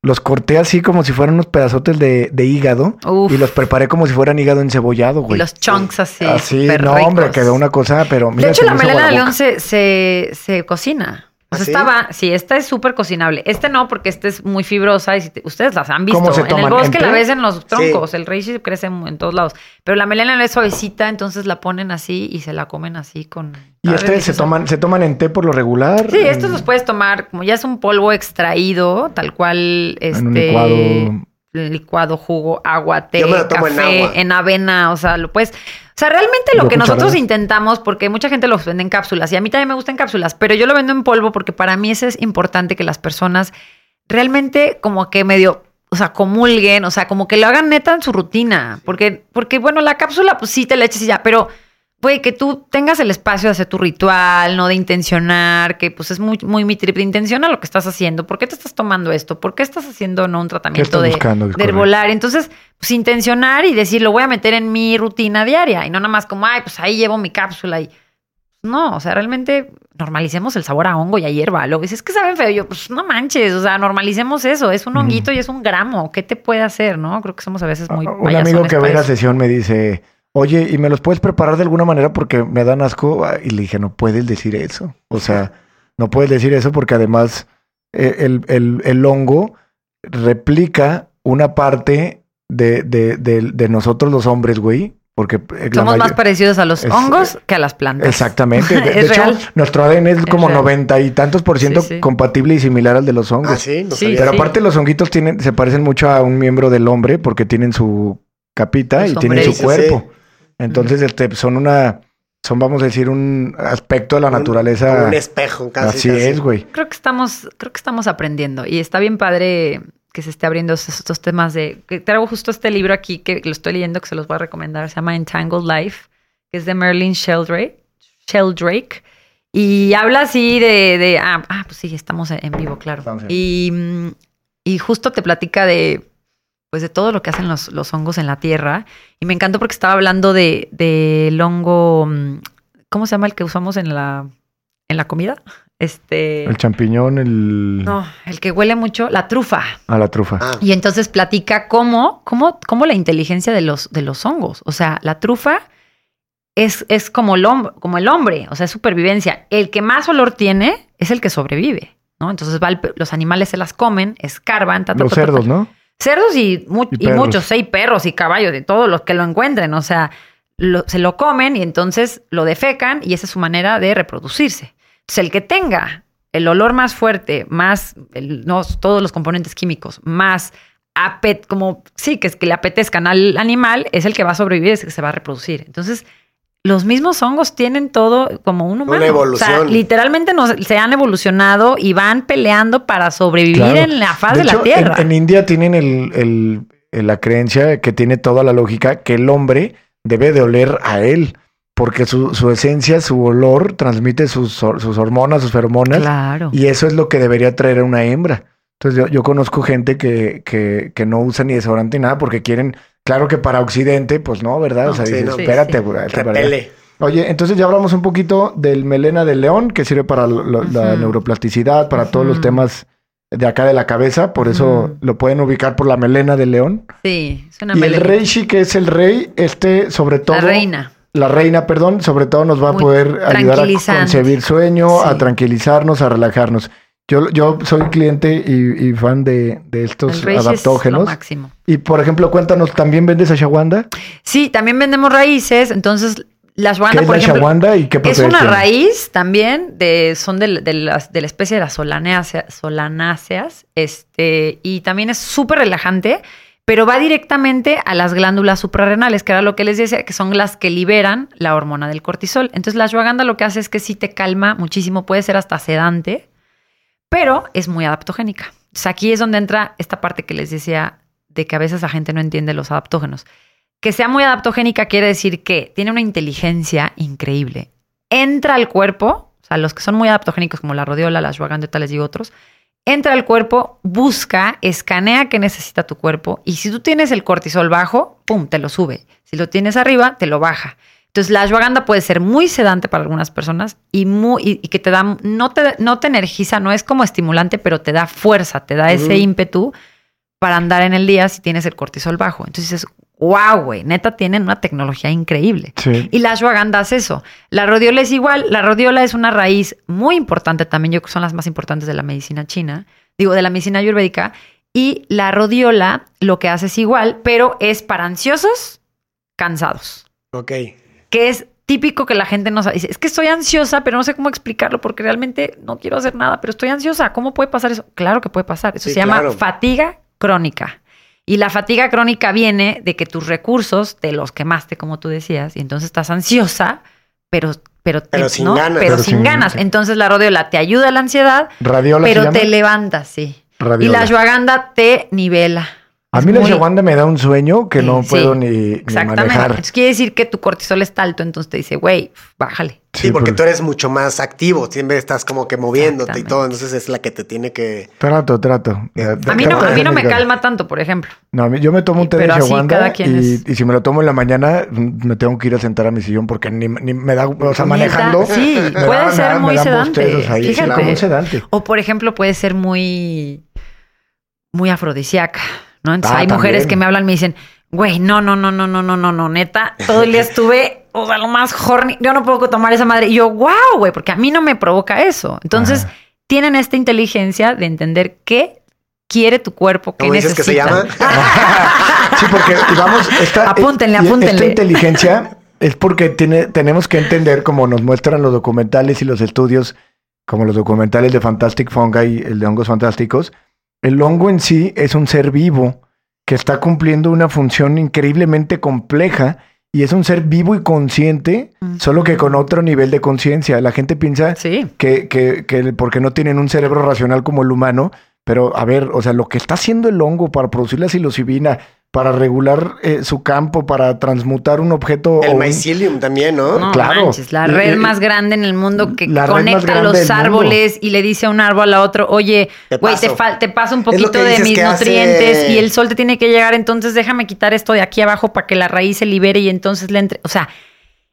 Los corté así como si fueran unos pedazotes de, hígado y los preparé como si fueran hígado encebollado, güey. Y los chunks así. Así, no, hombre, quedó una cosa, pero mira. De hecho, la melena de león se, se, cocina. O sea, ¿Ah, sí? estaba, sí, esta es súper cocinable. Este no, porque este es muy fibrosa y si te- ustedes las han visto. ¿Cómo se en el bosque ¿En la ves en los troncos. El reishi crece en, en todos lados. Pero la melena es suavecita, entonces la ponen así y se la comen así con. Y este se toman, se toman en té por lo regular. Sí, en- estos los puedes tomar, como ya es un polvo extraído, tal cual. Este, en un licuado. licuado, jugo, agua, té, Yo me lo tomo en café, agua. en, avena, o sea, lo puedes... O sea, realmente lo ¿Lo que nosotros intentamos, porque mucha gente los vende en cápsulas y a mí también me gustan cápsulas, pero yo lo vendo en polvo porque para mí eso es importante que las personas realmente como que medio, o sea, comulguen, o sea, como que lo hagan neta en su rutina, porque, porque bueno, la cápsula pues sí te la eches y ya, pero güey, que tú tengas el espacio de hacer tu ritual, no de intencionar, que pues es muy, muy mi trip de intencionar lo que estás haciendo. ¿Por qué te estás tomando esto? ¿Por qué estás haciendo no un tratamiento de, buscando? De herbolaria? Entonces, pues intencionar y decir, lo voy a meter en mi rutina diaria y no nada más como, ay, pues ahí llevo mi cápsula y no, o sea, realmente normalicemos el sabor a hongo y a hierba. Luego dices, es que saben feo. Yo, pues no manches, o sea, normalicemos eso. Es un honguito y es un gramo. ¿Qué te puede hacer, no? Creo que somos a veces muy Ah, un amigo que ve la sesión me dice, oye, ¿y me los puedes preparar de alguna manera porque me dan asco? Ah, Y le dije, no puedes decir eso. O sea, no puedes decir eso porque además eh, el, el- el hongo replica una parte de, de- de- de nosotros los hombres, güey. Porque eh, Somos más parecidos a los Es- hongos que a las plantas. Exactamente. De, hecho, real. nuestro ADN es, Es como noventa y tantos por ciento Sí, sí. compatible y similar al de los hongos. Ah, sí, no Sí, sabía. Pero sí. aparte los honguitos tienen, se parecen mucho a un miembro del hombre porque tienen su capita y tienen su cuerpo. Entonces, este, son una, son, vamos a decir, un aspecto de la Un- naturaleza. un espejo, casi. Así casi. es, güey. Creo que estamos, creo que estamos aprendiendo y está bien padre que se esté abriendo estos, estos temas de. Que traigo justo este libro aquí que lo estoy leyendo que se los voy a recomendar. Se llama Entangled Life, que es de Merlin Sheldrake. Sheldrake y habla así de, de ah, ah, pues sí, estamos en vivo, claro. Y, y justo te platica de pues de todo lo que hacen los, los hongos en la tierra. Y me encantó porque estaba hablando de del hongo, mm, ¿cómo se llama el que usamos en la, en la comida? Este. El champiñón, el No, el que huele mucho, la trufa. a la trufa. Ah, Y entonces platica cómo, cómo, cómo la inteligencia de los, de los hongos. O sea, la trufa es, es como, el como el hombre, o sea, es supervivencia. El que más olor tiene es el que sobrevive, ¿no? Entonces va el los animales se las comen, escarban, ta, ta, Los ta, ta, cerdos, ta. ¿no? Cerdos y, mu- Y y perros. muchos, seis perros y caballos y todos los que lo encuentren. O sea, lo- se lo comen y entonces lo defecan y esa es su manera de reproducirse. Entonces, el que tenga el olor más fuerte, más el- no, todos los componentes químicos, más apet, como sí, que es que le apetezcan al animal, es el que va a sobrevivir, es el que se va a reproducir. Entonces, los mismos hongos tienen todo como un humano. evolución. O sea, literalmente nos- se han evolucionado y van peleando para sobrevivir Claro. en la faz de, hecho, la tierra. En, en India tienen el, el- el- la creencia que tiene toda la lógica que el hombre debe de oler a él. Porque su, su esencia, su olor, transmite sus, sus hormonas, sus feromonas. Claro. Y eso es lo que debería traer a una hembra. Entonces yo, yo conozco gente que, que, que no usa ni desodorante ni nada porque quieren, claro que para Occidente, pues no, ¿verdad? o sea, sí, dices, no. Espérate, sí. güey, vete para allá". repele. Oye, entonces ya hablamos un poquito del melena del león, que sirve para lo- lo- la neuroplasticidad, para todos los temas de acá de la cabeza, por eso lo pueden ubicar por la melena del león. Sí, es una y el melenita. reishi, que es el rey, este sobre todo... La reina. La reina, perdón, sobre todo nos va a poder ayudar a concebir sueño, a tranquilizarnos, a relajarnos. Yo, yo soy cliente y, y fan de, de estos es lo adaptógenos. máximo. Y por ejemplo, cuéntanos, ¿también vendes ashwagandha? Sí, también vendemos raíces. Entonces, la ¿Qué ashwagandha, es por la ejemplo, ashwagandha y qué es una tiene? raíz también de, son de, de las- de la especie de las solanáceas, solanáceas este, y también es súper relajante, pero va directamente a las glándulas suprarrenales, que era lo que les decía, que son las que liberan la hormona del cortisol. Entonces la ashwagandha lo que hace es que sí te calma muchísimo, puede ser hasta sedante, pero es muy adaptogénica. Aquí es donde entra esta parte que les decía de que a veces la gente no entiende los adaptógenos. Que sea muy adaptogénica quiere decir que tiene una inteligencia increíble. Entra al cuerpo, o sea, los que son muy adaptogénicos como la rodiola, la ashwagandha tales y otros, entra al cuerpo, busca, escanea qué necesita tu cuerpo y si tú tienes el cortisol bajo, pum, te lo sube. Si lo tienes arriba, te lo baja. Entonces la ashwagandha puede ser muy sedante para algunas personas y, muy, y, y que te da, no te, no te energiza, no es como estimulante, pero te da fuerza, te da ese ímpetu para andar en el día si tienes el cortisol bajo. Entonces es wow, güey, neta tienen una tecnología increíble. Sí. Y la ashwagandha es eso. La rodiola es igual. La rodiola es una raíz muy importante también. Yo creo que son las más importantes de la medicina china. Digo, de la medicina ayurvédica. Y la rodiola lo que hace es igual, pero es para ansiosos, cansados. Ok. Que es típico que la gente no sabe. Dice, es que estoy ansiosa, pero no sé cómo explicarlo porque realmente no quiero hacer nada, pero estoy ansiosa. ¿Cómo puede pasar eso? Claro que puede pasar. Eso Sí, se llama fatiga crónica. Y la fatiga crónica viene de que tus recursos te los quemaste, como tú decías, y entonces estás ansiosa, pero pero, Pero te- sin ¿no? ganas. Pero, Pero sin sin- ganas. Entonces la rodiola te ayuda a la ansiedad, Radiola pero te levanta, sí. Y Radiola. la ashwagandha te nivela. A mí la ashwagandha me da un sueño que no Sí, puedo ni, ni Exactamente. manejar. Entonces quiere decir que tu cortisol está alto, entonces te dice, güey, bájale. Sí, porque pues, tú eres mucho más activo, siempre estás como que moviéndote y todo, entonces es la que te tiene que... Trato, trato. De- de- A mí no, trato a mí no me calma tanto, por ejemplo. No, a mí- yo me tomo un té de quien y, es. y si me lo tomo en la mañana me tengo que ir a sentar a mi sillón porque ni, ni me da, o sea, manejando. sí, me puede da- ser muy me sedante, fíjate. muy sedante. O, por ejemplo, puede ser muy, muy afrodisíaca, ¿no? Entonces Ah, hay mujeres que me hablan y me dicen, güey, no, no, no, no, no, no, no, no, neta, todo el día estuve, o sea, lo más horny, yo no puedo tomar esa madre. Y yo, wow, güey, porque a mí no me provoca eso. Entonces, Ajá. tienen esta inteligencia de entender qué quiere tu cuerpo, qué ¿Cómo dices que se necesita. llama? Sí, porque vamos, esta, Apúntenle, apúntenle. Esta inteligencia es porque tiene, tenemos que entender, como nos muestran los documentales y los estudios, como los documentales de Fantastic Fungi, el de hongos fantásticos, el hongo en sí es un ser vivo que está cumpliendo una función increíblemente compleja y es un ser vivo y consciente, solo que con otro nivel de conciencia. La gente piensa Sí. que, que, que porque no tienen un cerebro racional como el humano, pero a ver, o sea, lo que está haciendo el hongo para producir la psilocibina, para regular eh, su campo, para transmutar un objeto... El o un- mycelium también, ¿no? No, Claro. manches, la red más grande en el mundo que conecta los mundo. árboles y le dice a un árbol a otro, oye, güey, te, te paso un poquito de mis hace- nutrientes y el sol te tiene que llegar, entonces déjame quitar esto de aquí abajo para que la raíz se libere y entonces le entre... O sea,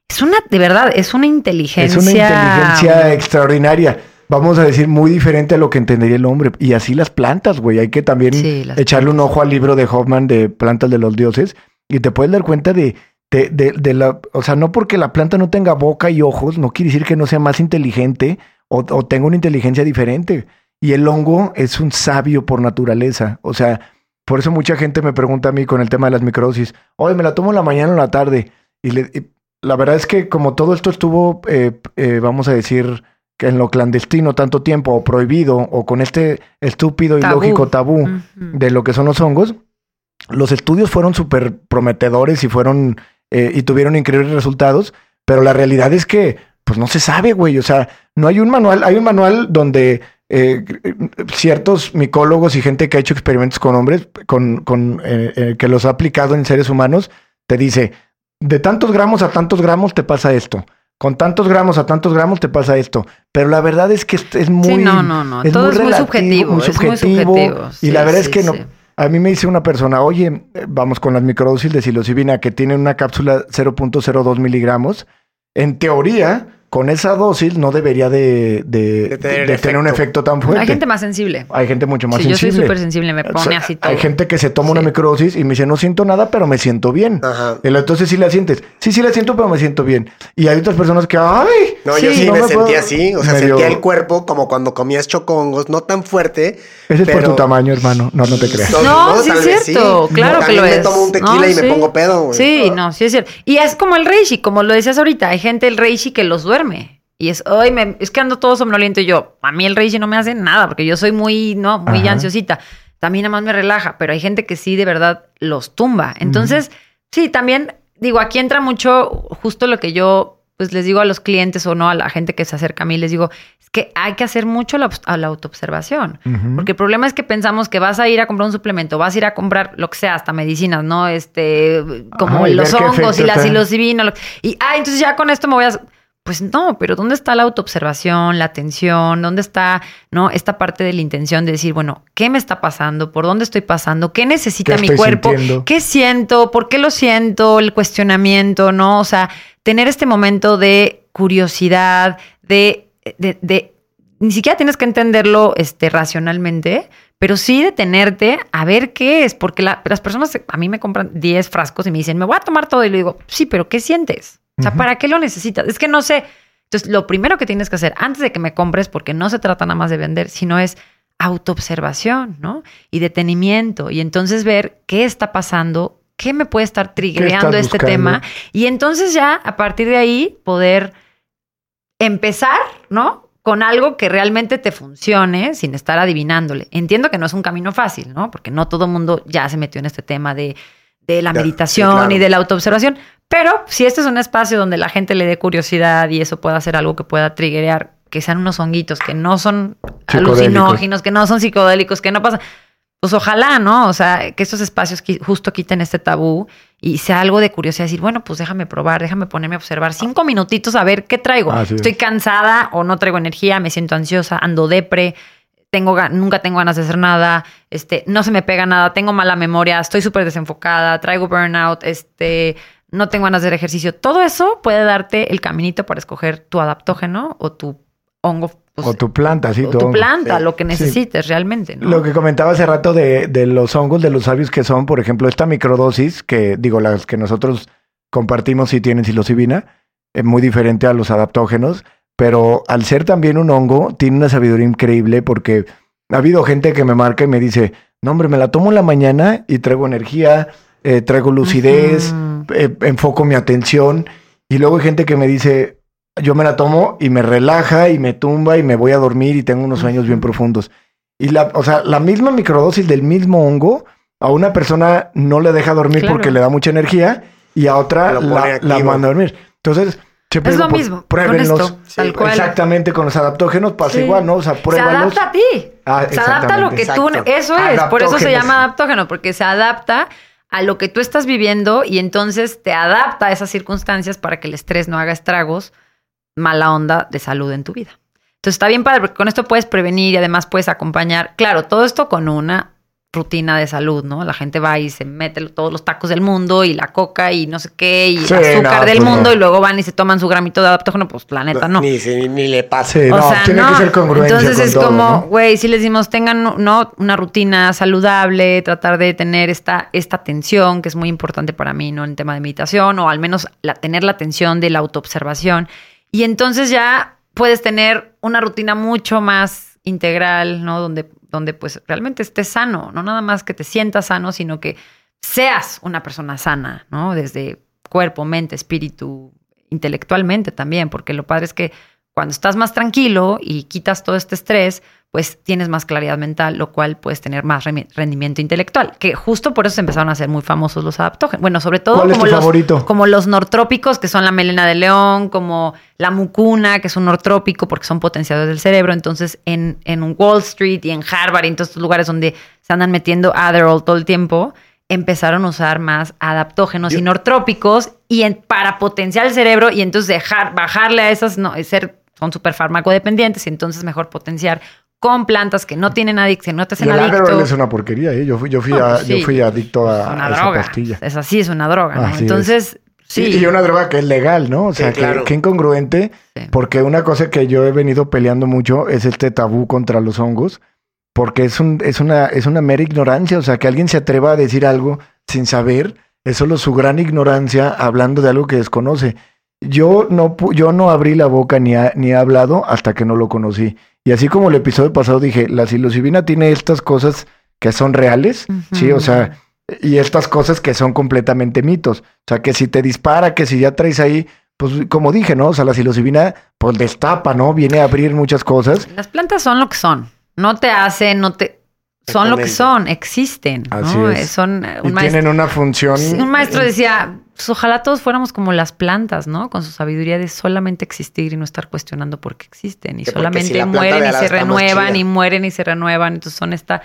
es una, de verdad, es una inteligencia... Es una inteligencia extraordinaria. Vamos a decir muy diferente a lo que entendería el hombre. Y así las plantas, güey. Hay que también Sí, echarle un ojo al libro de Hoffman de Plantas de los Dioses y te puedes dar cuenta de, de, de- de la... O sea, no porque la planta no tenga boca y ojos, no quiere decir que no sea más inteligente o, o tenga una inteligencia diferente. Y el hongo es un sabio por naturaleza. O sea, por eso mucha gente me pregunta a mí con el tema de las microdosis, oye, me la tomo en la mañana o en la tarde. Y, le- y la verdad es que como todo esto estuvo, eh, eh, vamos a decir, que en lo clandestino tanto tiempo o prohibido o con este estúpido y Tabú. lógico tabú de lo que son los hongos, los estudios fueron súper prometedores y fueron eh, y tuvieron increíbles resultados, pero la realidad es que pues no se sabe, güey. O sea, no hay un manual, hay un manual donde eh, ciertos micólogos y gente que ha hecho experimentos con hombres, con, con eh, eh, que los ha aplicado en seres humanos, te dice, de tantos gramos a tantos gramos te pasa esto. Con tantos gramos a tantos gramos te pasa esto. Pero la verdad es que es, es muy. Sí, no, no, no. Todo es muy relativo, subjetivo, muy es muy subjetivo. y la verdad sí, es que no. A mí me dice una persona, oye, vamos con las microdosis de psilocibina que tienen una cápsula 0.02 miligramos. En teoría, con esa dosis no debería de, de- De tener de tener un efecto. tan fuerte. Hay gente más sensible. Hay gente mucho más Sí, yo soy sensible. súper sensible, me O pone sea, así todo. Hay gente que se toma una microdosis y me dice, no siento nada, pero me siento bien. Ajá. Entonces sí la sientes. Sí, sí la siento, pero me siento bien. Y hay otras personas que, ay. No, yo sí no me, puedo- sentía así, o sea, medio- sentía el cuerpo como cuando comías chocongos, no tan fuerte. Ese es por tu tamaño, hermano. No, no te creas. No, No, no, sí es cierto, sí. claro que lo me es. tomo un tequila No, y me pongo pedo, güey. Sí, no, sí es cierto. Y es como el reishi, como lo decías ahorita, hay gente el reishi que los duerme. Y es, ay, me- es que ando todo somnoliento y yo, a mí el reishi no me hace nada porque yo soy muy, no, muy Ajá. ansiosita. También nada más me relaja, pero hay gente que sí de verdad los tumba. Entonces, sí, también digo, aquí entra mucho justo lo que yo pues les digo a los clientes o no a la gente que se acerca a mí, les digo, es que hay que hacer mucho la, a la autoobservación. Porque el problema es que pensamos que vas a ir a comprar un suplemento, vas a ir a comprar lo que sea, hasta medicinas, ¿no? Este, como los hongos y la psilocibina. lo- Y, ah, entonces ya con esto me voy a... Pues no, pero ¿dónde está la autoobservación, la atención? ¿Dónde está, no? Esta parte de la intención de decir, bueno, ¿qué me está pasando? ¿Por dónde estoy pasando? ¿Qué necesita ¿Qué mi cuerpo? sintiendo? ¿Qué siento? ¿Por qué lo siento? El cuestionamiento, ¿no? O sea, tener este momento de curiosidad, de, de, de- ni siquiera tienes que entenderlo este, racionalmente, pero sí detenerte a ver qué es, porque las personas a mí me compran 10 frascos y me dicen, me voy a tomar todo y le digo, sí, pero ¿qué sientes? O sea, ¿para qué lo necesitas? Es que no sé. Entonces, lo primero que tienes que hacer antes de que me compres, porque no se trata nada más de vender, sino es autoobservación, ¿no? Y detenimiento. Y entonces ver qué está pasando, qué me puede estar triggereando este tema. Y entonces ya, a partir de ahí, poder empezar, ¿no? Con algo que realmente te funcione sin estar adivinándole. Entiendo que no es un camino fácil, ¿no? Porque no todo mundo ya se metió en este tema de, la meditación y de la autoobservación. Pero si este es un espacio donde la gente le dé curiosidad y eso pueda ser algo que pueda triggerear, que sean unos honguitos que no son alucinógenos, que no son psicodélicos, que no pasan. Pues ojalá, ¿no? O sea, que estos espacios justo quiten este tabú y sea algo de curiosidad, decir, bueno, pues déjame probar, déjame ponerme a observar cinco minutitos a ver qué traigo. Estoy cansada o no traigo energía, me siento ansiosa, ando depre, tengo, nunca tengo ganas de hacer nada, este, no se me pega nada, tengo mala memoria, estoy súper desenfocada, traigo burnout, este, no tengo ganas de hacer ejercicio. Todo eso puede darte el caminito para escoger tu adaptógeno o tu hongo. Pues, o tu planta, sí. O tu, planta, lo que necesites realmente. Lo que comentaba hace rato de, de, los hongos, de los sabios que son, por ejemplo, esta microdosis, que digo, las que nosotros compartimos si tienen psilocibina, es muy diferente a los adaptógenos, pero al ser también un hongo, tiene una sabiduría increíble porque ha habido gente que me marca y me dice, no hombre, me la tomo en la mañana y traigo energía, eh, traigo lucidez, eh, enfoco mi atención. Y luego hay gente que me dice, yo me la tomo y me relaja y me tumba y me voy a dormir y tengo unos sueños bien profundos. Y la, o sea, la misma microdosis del mismo hongo a una persona no le deja dormir porque le da mucha energía y a otra la, manda a dormir. Entonces, es lo mismo. Pruébenlos. Exactamente, con los adaptógenos pasa igual, ¿no? O sea, pruébalos. Se adapta a ti. Ah, se adapta a lo que tú. Eso es. Por eso se llama adaptógeno, porque se adapta a lo que tú estás viviendo y entonces te adapta a esas circunstancias para que el estrés no haga estragos mala onda de salud en tu vida. Entonces está bien padre porque con esto puedes prevenir y además puedes acompañar, claro, todo esto con una rutina de salud, ¿no? La gente va y se mete todos los tacos del mundo y la coca y no sé qué y azúcar del pues mundo y luego van y se toman su gramito de adaptógeno, pues planeta no. Ni, ni, le pase. o sea, tiene que ser congruente. Entonces es como, güey, si les decimos tengan no una rutina saludable, tratar de tener esta esta atención que es muy importante para mí, ¿no? En tema de meditación o al menos la, tener la atención de la autoobservación y entonces ya puedes tener una rutina mucho más integral, ¿no? Donde, donde pues realmente estés sano, no nada más que te sientas sano, sino que seas una persona sana, ¿no? Desde cuerpo, mente, espíritu, intelectualmente también, porque lo padre es que cuando estás más tranquilo y quitas todo este estrés, pues tienes más claridad mental, lo cual puedes tener más rendimiento intelectual. Que justo por eso se empezaron a hacer muy famosos los adaptógenos. Bueno, sobre todo como, los, como los nortrópicos, que son la melena de león, como la mucuna, que es un nortrópico porque son potenciadores del cerebro. Entonces, en, en Wall Street y en Harvard y en todos estos lugares donde se andan metiendo Adderall todo el tiempo, empezaron a usar más adaptógenos y nortrópicos y para potenciar el cerebro y entonces dejar, bajarle a esas, no, ser, son súper farmacodependientes y entonces mejor potenciar con plantas que no tienen adicción, no te hacen adicto. El es una porquería, ¿eh? Yo fui, yo fui, pues yo fui adicto a, esa pastilla. Es así, es una droga, Entonces, sí. Y una droga que es legal, ¿no? O sea, que, incongruente, porque una cosa que yo he venido peleando mucho es este tabú contra los hongos, porque es, un, es, una, es una mera ignorancia, o sea, que alguien se atreva a decir algo sin saber, es solo su gran ignorancia hablando de algo que desconoce. Yo no, yo no abrí la boca ni, ni he hablado hasta que no lo conocí. Y así como el episodio pasado dije, la psilocibina tiene estas cosas que son reales, sí, o sea, y estas cosas que son completamente mitos. O sea, que si te dispara, que si ya traes ahí, pues como dije, ¿no? O sea, la psilocibina, pues destapa, ¿no? Viene a abrir muchas cosas. Las plantas son lo que son. No te hacen, no te son lo que son, existen. Así es. Son y tienen una función. Un maestro decía, pues ojalá todos fuéramos como las plantas, ¿no? Con su sabiduría de solamente existir y no estar cuestionando por qué existen. Y solamente mueren y se renuevan y mueren y se renuevan. Entonces son esta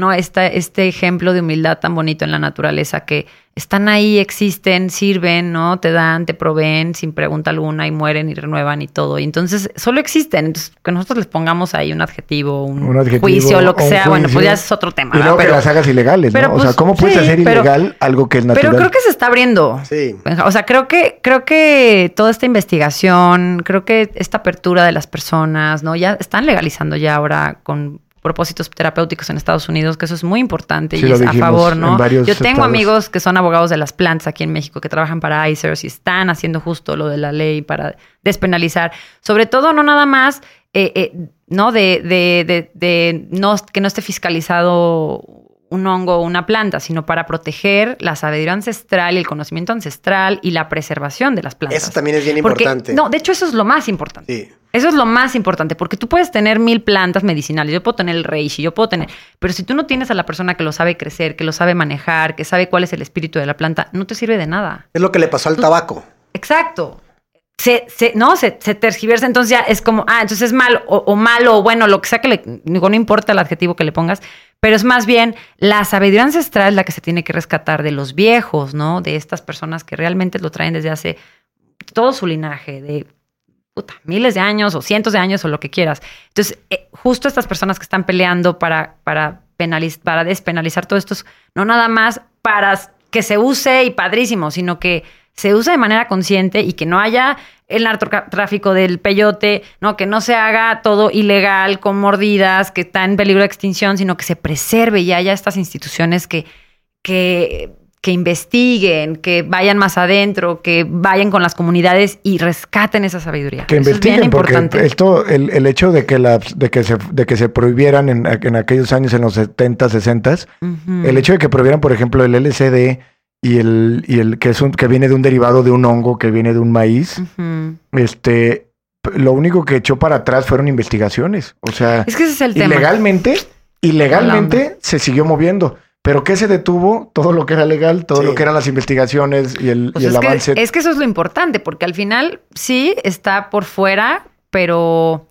¿no? Esta, este ejemplo de humildad tan bonito en la naturaleza que están ahí, existen, sirven, ¿no? Te dan, te proveen sin pregunta alguna y mueren y renuevan y todo. Y entonces solo existen. Entonces, que nosotros les pongamos ahí un adjetivo, un, juicio, lo que sea, bueno, pues ya es otro tema. Y luego que las hagas ilegales, ¿no? o sea, pues, ¿cómo puedes hacer ilegal algo que es natural? Pero creo que se está abriendo. Sí. O sea, creo que, creo que toda esta investigación, creo que esta apertura de las personas, ¿no? Ya están legalizando ya ahora con propósitos terapéuticos en Estados Unidos, que eso es muy importante Sí, y es a favor, ¿no? Yo tengo estados. amigos que son abogados de las plantas aquí en México, que trabajan para ICERS y están haciendo justo lo de la ley para despenalizar. Sobre todo, no nada más, eh, eh, ¿no? De, de, de, de no, que no esté fiscalizado un hongo o una planta, sino para proteger la sabiduría ancestral y el conocimiento ancestral y la preservación de las plantas. Eso también es bien Porque- importante. No, de hecho, eso es lo más importante. Sí. Eso es lo más importante, porque tú puedes tener mil plantas medicinales, yo puedo tener el reishi, yo puedo tener, pero si tú no tienes a la persona que lo sabe crecer, que lo sabe manejar, que sabe cuál es el espíritu de la planta, no te sirve de nada. Es lo que le pasó al tabaco. Exacto. Se, se- no, se, se tergiversa, entonces ya es como, ah, entonces es malo, o, o malo, o bueno, lo que sea que le, no importa el adjetivo que le pongas, pero es más bien la sabiduría ancestral es la que se tiene que rescatar de los viejos, ¿no? De estas personas que realmente lo traen desde hace todo su linaje, de puta, miles de años o cientos de años o lo que quieras. Entonces, eh, justo estas personas que están peleando para, para, penaliz- para despenalizar todo esto, es no nada más para que se use y padrísimo, sino que se use de manera consciente y que no haya el narcotráfico del peyote, no que no se haga todo ilegal con mordidas, que está en peligro de extinción, sino que se preserve y haya estas instituciones que, que, que investiguen, que vayan más adentro, que vayan con las comunidades y rescaten esa sabiduría. Que Eso es bien investiguen, porque importante. esto, el, el hecho de que, las, de, que se, de que se prohibieran en, en aquellos años, en los 70, 60, Ujú. el hecho de que prohibieran, por ejemplo, el LCD y el, y el que es un, que viene de un derivado de un hongo, que viene de un maíz, este, lo único que echó para atrás fueron investigaciones. O sea, Es que ese es el tema. ilegalmente, Mala ilegalmente se siguió moviendo. Pero ¿qué se detuvo? Todo lo que era legal, todo Sí. lo que eran las investigaciones y el, Pues y el es, que, avance. es que eso es lo importante, porque al final sí está por fuera, pero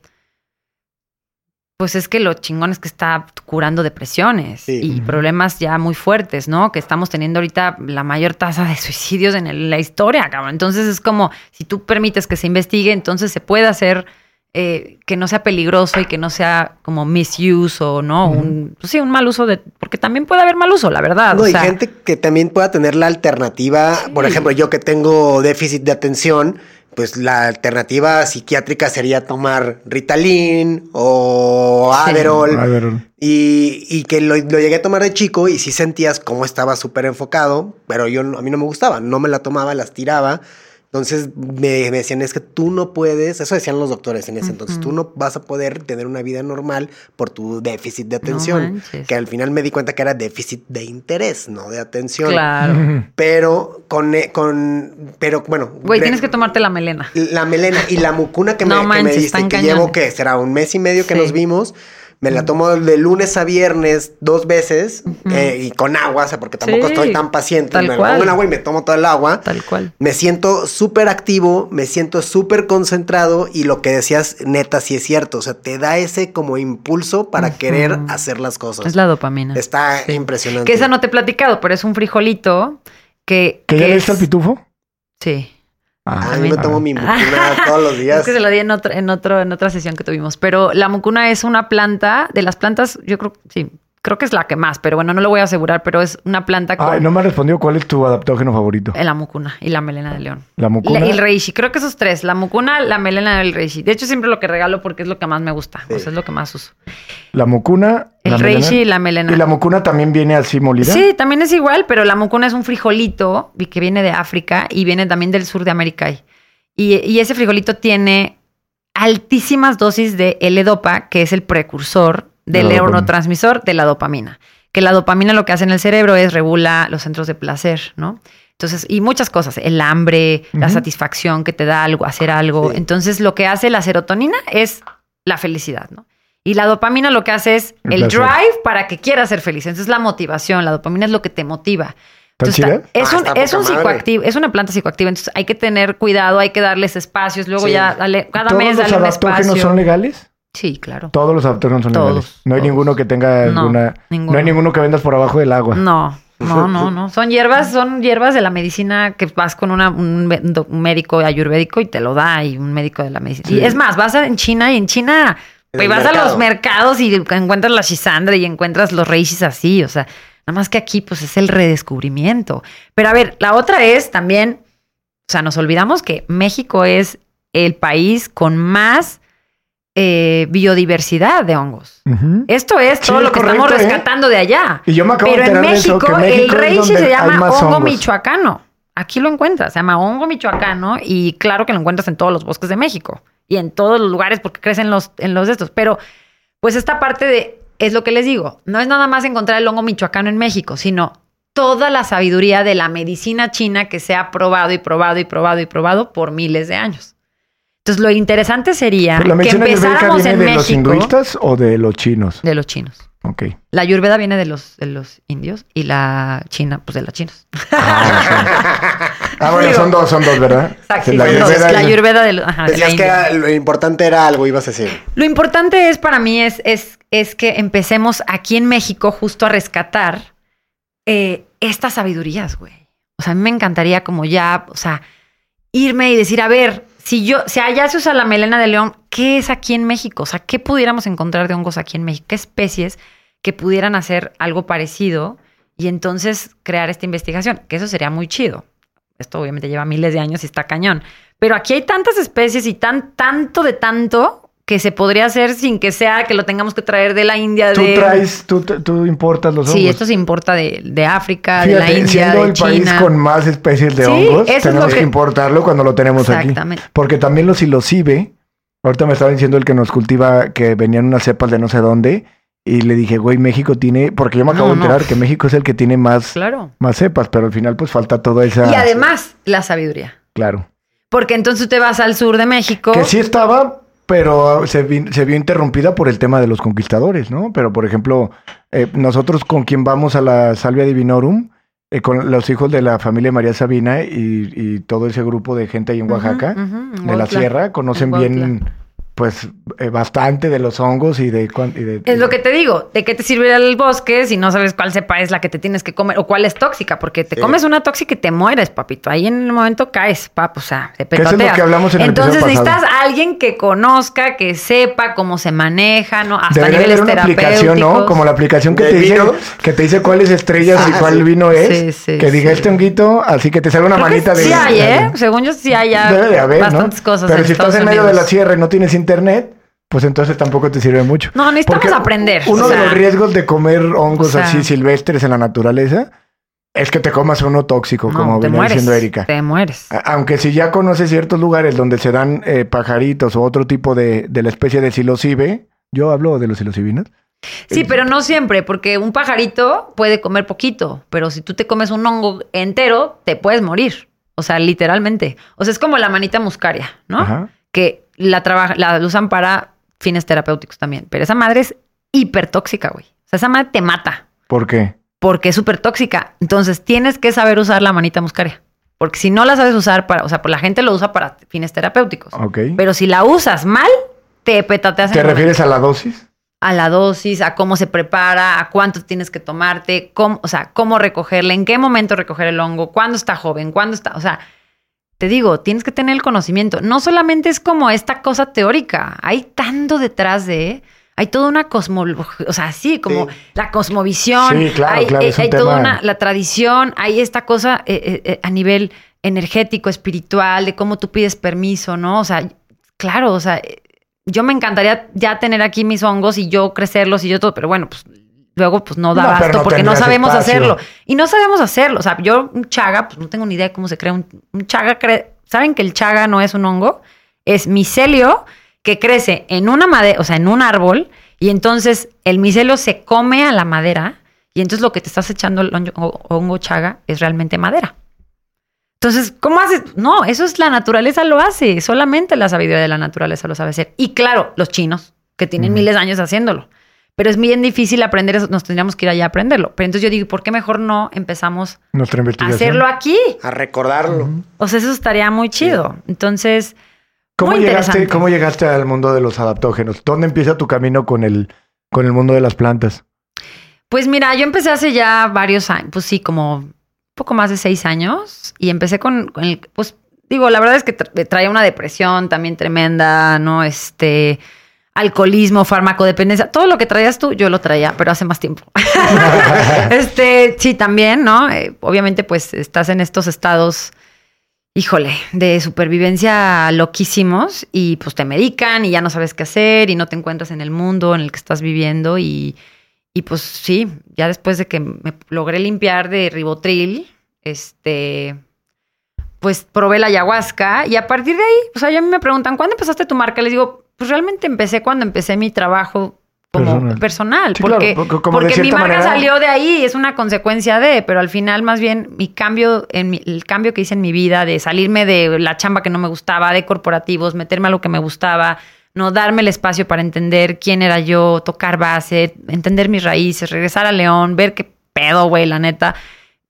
pues es que lo chingón es que está curando depresiones Sí. y problemas ya muy fuertes, ¿no? Que estamos teniendo ahorita la mayor tasa de suicidios en el- la historia, cabrón. Entonces es como, si tú permites que se investigue, entonces se puede hacer eh, que no sea peligroso y que no sea como misuse o no, un, pues sí, un mal uso de, porque también puede haber mal uso, la verdad. No, o y sea, gente que también pueda tener la alternativa. Por ejemplo, yo que tengo déficit de atención, pues la alternativa psiquiátrica sería tomar Ritalin o Sí. Adderall. A ver, Y, y que lo, lo llegué a tomar de chico y sí sentías cómo estaba súper enfocado, pero yo a mí no me gustaba, no me la tomaba, las tiraba. Entonces me, me decían, es que tú no puedes, eso decían los doctores en ese entonces, tú no vas a poder tener una vida normal por tu déficit de atención. que al final me di cuenta que era déficit de interés, no de atención. claro. Pero con, eh, con, pero bueno. Güey, tienes que tomarte la melena. la melena y la mucuna que me, que manches, me diste, que cañones. llevo, que será un mes y medio que Sí. nos vimos. Me la tomo de lunes a viernes dos veces eh, y con agua, o sea, porque tampoco Sí, estoy tan paciente. tal me cual. pongo en agua y me tomo todo el agua. Tal cual. Me siento súper activo, me siento súper concentrado y lo que decías, neta, sí es cierto. O sea, te da ese como impulso para querer hacer las cosas. Es la dopamina. Está Sí. impresionante. Que esa no te he platicado, pero es un frijolito que. ¿Que ya que le es- está el pitufo? Sí. Ah, Ah, yo me tomo mi mucuna todos los días. Es que se lo di en, otro, en, otro, en otra sesión que tuvimos. Pero la mucuna es una planta, de las plantas, yo creo, sí, creo que es la que más, pero bueno, no lo voy a asegurar, pero es una planta con Ay, no me ha respondido cuál es tu adaptógeno favorito. la mucuna y la melena de león. La mucuna. Y el reishi, creo que esos tres, la mucuna, la melena y el reishi. De hecho, siempre lo que regalo porque es lo que más me gusta, o sea, es lo que más uso. La mucuna. El la reishi melena. y la melena. ¿Y la mucuna también viene así molida? Sí, también es igual, pero la mucuna es un frijolito que viene de África y viene también del sur de América. Y, y ese frijolito tiene altísimas dosis de L-Dopa, que es el precursor del La dopamina. neurotransmisor de la dopamina. Que la dopamina lo que hace en el cerebro es regula los centros de placer, ¿no? Entonces, y muchas cosas, el hambre, la satisfacción que te da algo, hacer algo. Sí. Entonces, lo que hace la serotonina es la felicidad, ¿no? Y la dopamina lo que hace es El drive para que quieras ser feliz. Entonces, la motivación, la dopamina es lo que te motiva. ¿Tan Entonces, está- es, Ah, un, es un psicoactivo, es una planta psicoactiva. Entonces, hay que tener cuidado, hay que darles espacios. Luego Sí. ya, dale, cada ¿Todos mes los dale un adaptógenos espacio. son legales? Sí, claro. Todos los adaptógenos son Todos, legales. No hay todos. ninguno que tenga No, alguna. ninguno. No hay ninguno que vendas por abajo del agua. No, no, no, no. Son hierbas, son hierbas de la medicina que vas con una- un, médico ayurvédico y te lo da y un médico de la medicina. Y es más, vas a- en China y en China, En pues vas a los mercados y encuentras la shisandra y encuentras los reishis así, o sea, nada más que aquí pues es el redescubrimiento. Pero a ver, la otra es también, o sea, nos olvidamos que México es el país con más eh, biodiversidad de hongos. Esto es Sí, todo lo que estamos ¿eh? rescatando de allá. Y yo me acabo Pero de en eso, México, México el reishi se llama hongo hongos. michoacano. Aquí lo encuentras, se llama hongo michoacano y claro que lo encuentras en todos los bosques de México y en todos los lugares porque crecen los, en los de estos. Pero pues esta parte de, es lo que les digo, no es nada más encontrar el hongo michoacano en México, sino toda la sabiduría de la medicina china que se ha probado y probado y probado y probado por miles de años. Entonces lo interesante sería ¿Pero ¿La que empezáramos viene en de México los hinduistas o de los chinos? de los chinos. Ok. La ayurveda viene de los, de los indios y la china, pues de los chinos. Ah, bueno, Digo- son dos, son dos, ¿verdad? Exacto, Sí, la, ayurveda ayurveda, es- la ayurveda de los... ajá, Decías que era- lo importante era algo, ibas a decir. Lo importante es para mí es, es, es que empecemos aquí en México justo a rescatar eh, estas sabidurías, güey. O sea, a mí me encantaría como ya, o sea, irme y decir, a ver, si yo, si allá se usa la melena de león, ¿qué es aquí en México? O sea, ¿qué pudiéramos encontrar de hongos aquí en México? ¿Qué especies que pudieran hacer algo parecido? Y entonces crear esta investigación, que eso sería muy chido. Esto obviamente lleva miles de años y está cañón. Pero aquí hay tantas especies y tan, tanto de tanto que se podría hacer sin que sea que lo tengamos que traer de la India. Tú de... traes, tú, tú importas los hongos. Sí, esto se importa de, de África, de la India, siendo de el China. país con más especies de Sí, hongos, eso es tenemos lo que... que- importarlo cuando lo tenemos aquí. Exactamente. Porque también los psilocibe, ahorita me estaba diciendo el que nos cultiva que venían unas cepas de no sé dónde, y le dije, güey, México tiene, porque yo me acabo No, de no. enterar que México es el que tiene más, Claro. más cepas, pero al final pues falta toda esa... Y además, la sabiduría. Claro. Porque entonces te vas al sur de México. Que sí estaba, pero se, vi- se vio interrumpida por el tema de los conquistadores, ¿no? Pero, por ejemplo, eh, nosotros con quien vamos a la Salvia Divinorum, eh, con los hijos de la familia María Sabina y, y todo ese grupo de gente ahí en Oaxaca, en de la sierra, conocen En bien, pues, eh, bastante de los hongos y de... cuán- y de- Es lo que te digo, ¿de qué te sirve el bosque si no sabes cuál cepa es la que te tienes que comer o cuál es tóxica? Porque te Sí. comes una tóxica y te mueres, papito. Ahí en el momento caes, pap, o sea, te eso es lo petateas. que hablamos en el Entonces necesitas a alguien que conozca, que sepa cómo se maneja, ¿no? Hasta Debería niveles haber una aplicación, ¿no? Como la aplicación que ¿De te dice, que te dice cuáles estrellas y Ah, cuál sí. vino es. Sí, sí, que diga este honguito, así que te salga una Creo que manita de... sí hay, ¿eh? Según yo sí hay ya Debe de haber, bastantes ¿no? cosas Pero en si estás en medio de la sierra y no tienes internet, pues entonces tampoco te sirve mucho. No, necesitamos Porque aprender. Uno o de los riesgos de comer hongos o sea- así silvestres en la naturaleza es que te comas uno tóxico, no, como venía diciendo Erika. Te mueres. Aunque si ya conoces ciertos lugares donde se dan eh, pajaritos o otro tipo de, de la especie de psilocibe, yo hablo de los psilocibinos. Sí, pero no siempre, porque un pajarito puede comer poquito, pero si tú te comes un hongo entero, te puedes morir. O sea, literalmente. O sea, es como la manita muscaria, ¿no? Ajá. Que la, trabaja, la usan para fines terapéuticos también. Pero esa madre es hipertóxica, güey. O sea, esa madre te mata ¿Por qué? porque es súper tóxica. Entonces, tienes que saber usar la manita muscaria. Porque si no la sabes usar para, o sea, pues la gente lo usa para fines terapéuticos. Ok. Pero si la usas mal, te petateas ¿Te refieres a la dosis? a la dosis, a cómo se prepara, a cuánto tienes que tomarte, cómo, o sea, cómo recogerle, en qué momento recoger el hongo, cuándo está joven, cuándo está, o sea, te digo, tienes que tener el conocimiento. No solamente es como esta cosa teórica, hay tanto detrás de, hay toda una cosmología, o sea, sí, como Sí. la cosmovisión, Sí, claro, hay, claro, eh, hay toda una, la tradición, hay esta cosa eh, eh, a nivel energético, espiritual, de cómo tú pides permiso, ¿no? O sea, claro, o sea, yo me encantaría ya tener aquí mis hongos y yo crecerlos y yo todo, pero bueno, pues luego pues no da No, pero abasto no porque no sabemos espacio. hacerlo. Y no sabemos hacerlo. O sea, yo un chaga, pues no tengo ni idea de cómo se crea un, un chaga. cre- ¿Saben que el chaga no es un hongo? Es micelio que crece en una madera, o sea, en un árbol, y entonces el micelio se come a la madera, y entonces lo que te estás echando el hongo, hongo chaga es realmente madera. Entonces, ¿cómo haces? No, eso es la naturaleza lo hace. Solamente la sabiduría de la naturaleza lo sabe hacer. Y claro, los chinos, que tienen miles de años haciéndolo. Pero es bien difícil aprender eso. Nos tendríamos que ir allá a aprenderlo. Pero entonces yo digo, ¿por qué mejor no empezamos Nuestra a hacerlo aquí? A recordarlo. O sea, eso estaría muy chido. Entonces, ¿Cómo muy llegaste. ¿Cómo llegaste al mundo de los adaptógenos? ¿Dónde empieza tu camino con el, con el mundo de las plantas? Pues mira, yo empecé hace ya varios años, pues sí, como un poco más de seis años. Y empecé con, con el, pues digo, la verdad es que tra- traía una depresión también tremenda, ¿no? Este, alcoholismo, farmacodependencia, todo lo que traías tú, yo lo traía, pero hace más tiempo. este, sí, también, ¿no? Eh, obviamente, pues estás en estos estados híjole, de supervivencia loquísimos y pues te medican y ya no sabes qué hacer y no te encuentras en el mundo en el que estás viviendo y, y pues sí, ya después de que me logré limpiar de ribotril, este, pues probé la ayahuasca y a partir de ahí, o sea, ya me preguntan, ¿cuándo empezaste tu marca? Les digo, pues realmente empecé cuando empecé mi trabajo como personal, porque, porque, mi marca salió de ahí, es una consecuencia de, pero al final más bien mi cambio, en mi, el cambio que hice en mi vida de salirme de la chamba que no me gustaba, de corporativos, meterme a lo que me gustaba, no darme el espacio para entender quién era yo, tocar base, entender mis raíces, regresar a León, ver qué pedo, güey, la neta.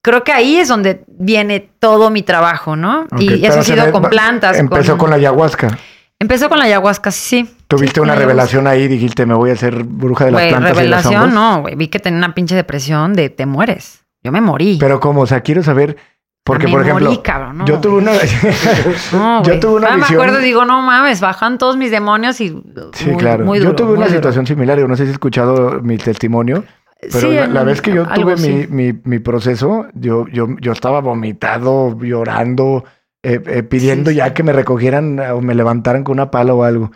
Creo que ahí es donde viene todo mi trabajo, ¿no? y eso ha sido con plantas. Empezó con la ayahuasca. Empezó con la ayahuasca, sí. Tuviste una revelación ahí, dijiste, me voy a hacer bruja de las plantas. Revelación, no, güey. Vi que tenía una pinche depresión de te mueres. Yo me morí. Pero cómo, o sea, quiero saber. Porque, por ejemplo, morí, cabrón, no, yo tuve una, no, yo tuve una visión. me acuerdo, digo, no mames, bajan todos mis demonios y sí, claro. yo tuve una situación similar. Yo no sé si has escuchado mi testimonio, pero la, vez que yo tuve mi, mi, mi, proceso, yo, yo, yo estaba vomitado, llorando, eh, eh, pidiendo ya que me recogieran o me levantaran con una pala o algo.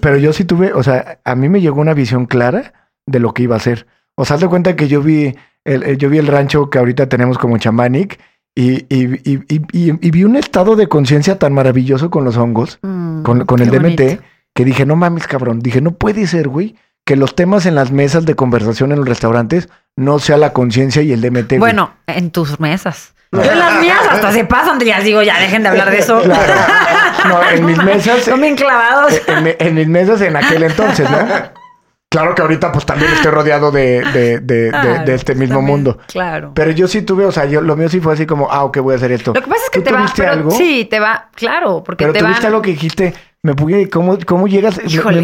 Pero yo sí tuve, o sea, a mí me llegó una visión clara de lo que iba a hacer. O sea, haz de cuenta que yo vi el, yo vi el rancho que ahorita tenemos como chamanic y, y, vi un estado de conciencia tan maravilloso con los hongos, mm, con, con, el DMT, que dije, no mames, cabrón. Dije, no puede ser, güey, que los temas en las mesas de conversación en los restaurantes no sea la conciencia y el DMT. Bueno, en tus mesas. Yo en las mías hasta se pasan, ya digo, ya dejen de hablar de eso. No, en mis mesas. Son bien clavados. En, mis mesas en aquel entonces, ¿no? Claro que ahorita pues también estoy rodeado de, de, de, de este mismo mundo. Claro. Pero yo sí tuve, o sea, yo lo mío sí fue así como, ah, ok, voy a hacer esto. Lo que pasa es que te va, algo? sí, te va, claro, porque pero te tuviste algo que dijiste, me pude, ¿cómo, cómo llegas?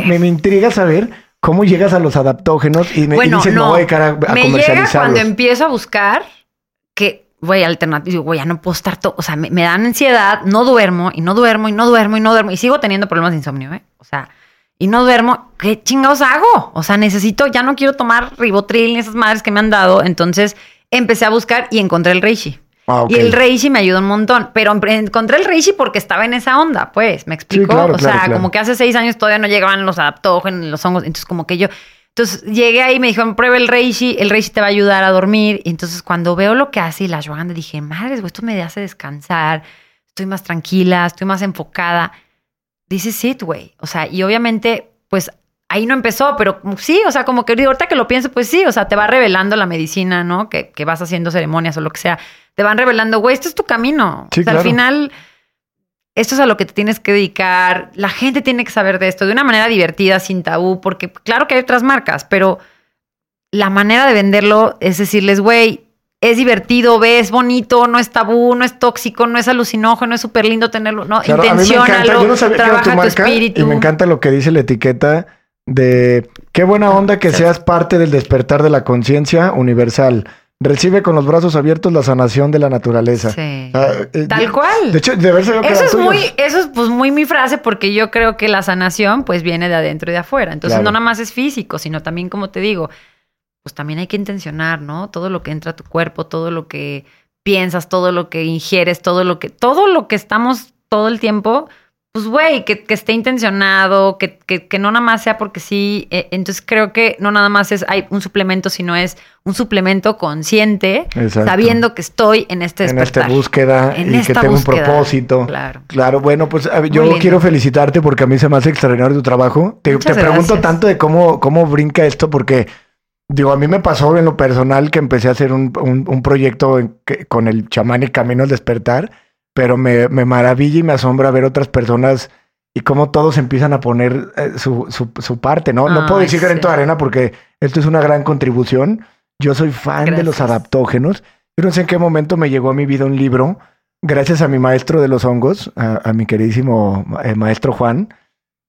Me, me, intriga saber cómo llegas a los adaptógenos y me dicen, no, voy a, a me llega cuando empiezo a buscar que güey, alternativo, güey, ya no puedo estar todo, o sea, me, dan ansiedad, no duermo y no duermo y no duermo y no duermo y sigo teniendo problemas de insomnio, ¿eh? O sea, y no duermo, ¿qué chingados hago? O sea, necesito, ya no quiero tomar ribotril ni esas madres que me han dado, entonces empecé a buscar y encontré el reishi. Ah, y el reishi me ayudó un montón, pero encontré el reishi porque estaba en esa onda, pues, ¿me explico? o sea, como que hace seis años todavía no llegaban los adaptógenos, los hongos, entonces como que yo entonces llegué ahí y me dijeron, prueba el reishi, el reishi te va a ayudar a dormir. Y entonces cuando veo lo que hace y la ashwagandha, dije, madre, esto me hace descansar, estoy más tranquila, estoy más enfocada. Dice it, güey. O sea, y obviamente, pues ahí no empezó, pero sí, o sea, como que ahorita que lo pienso, pues sí, o sea, te va revelando la medicina, ¿no? Que, que vas haciendo ceremonias o lo que sea. Te van revelando, güey, esto es tu camino. o sea, al final esto es a lo que te tienes que dedicar, la gente tiene que saber de esto de una manera divertida, sin tabú, porque claro que hay otras marcas, pero la manera de venderlo es decirles, güey, es divertido, ves bonito, no es tabú, no es tóxico, no es alucinógeno, es súper lindo tenerlo, no, claro, intenciónalo, trabaja tu, espíritu. Y me encanta lo que dice la etiqueta de qué buena onda que seas parte del despertar de la conciencia universal recibe con los brazos abiertos la sanación de la naturaleza. Sí. Ah, eh, Tal cual. De hecho, de verse eso es muy, eso es pues muy mi frase, porque yo creo que la sanación pues viene de adentro y de afuera. Entonces no nada más es físico, sino también, como te digo, pues también hay que intencionar, ¿no? Todo lo que entra a tu cuerpo, todo lo que piensas, todo lo que ingieres, todo lo que, todo lo que estamos todo el tiempo pues, güey, que, esté intencionado, que, que, no nada más sea porque sí. Eh, entonces creo que no nada más es hay un suplemento, sino es un suplemento consciente, sabiendo que estoy en este despertar. En esta búsqueda y que tengo un propósito. Claro. Claro, bueno, pues yo quiero felicitarte porque a mí se me hace extraordinario tu trabajo. Te, pregunto tanto de cómo, cómo brinca esto porque... Digo, a mí me pasó en lo personal que empecé a hacer un, un, proyecto con el chamán y camino al despertar pero me, me, maravilla y me asombra ver otras personas y cómo todos empiezan a poner eh, su, su, parte, ¿no? no puedo decir granito de arena porque esto es una gran contribución. Yo soy fan de los adaptógenos. Yo no sé en qué momento me llegó a mi vida un libro, gracias a mi maestro de los hongos, a, mi queridísimo eh, maestro Juan.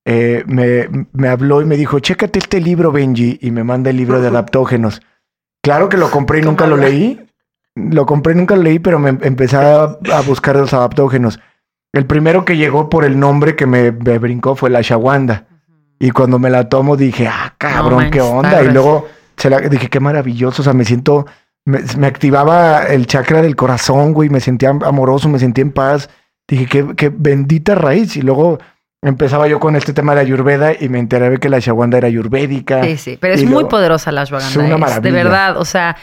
Eh, me, me, habló y me dijo, chécate este libro, Benji, y me manda el libro de adaptógenos. Claro que lo compré y nunca lo leí, lo compré, nunca lo leí, pero me empecé a, buscar los adaptógenos. El primero que llegó por el nombre que me, brincó fue la Shawanda. Y cuando me la tomo dije, ah, cabrón, qué onda. Y luego se la dije, qué maravilloso. O sea, me siento, me, activaba el chakra del corazón, güey. Me sentía amoroso, me sentía en paz. Dije, qué, qué bendita raíz. Y luego empezaba yo con este tema de la ayurveda y me enteré de que la ashwagandha era ayurvédica. Sí, sí, pero es muy poderosa la ashwagandha. Es una es de maravilla. verdad, o sea,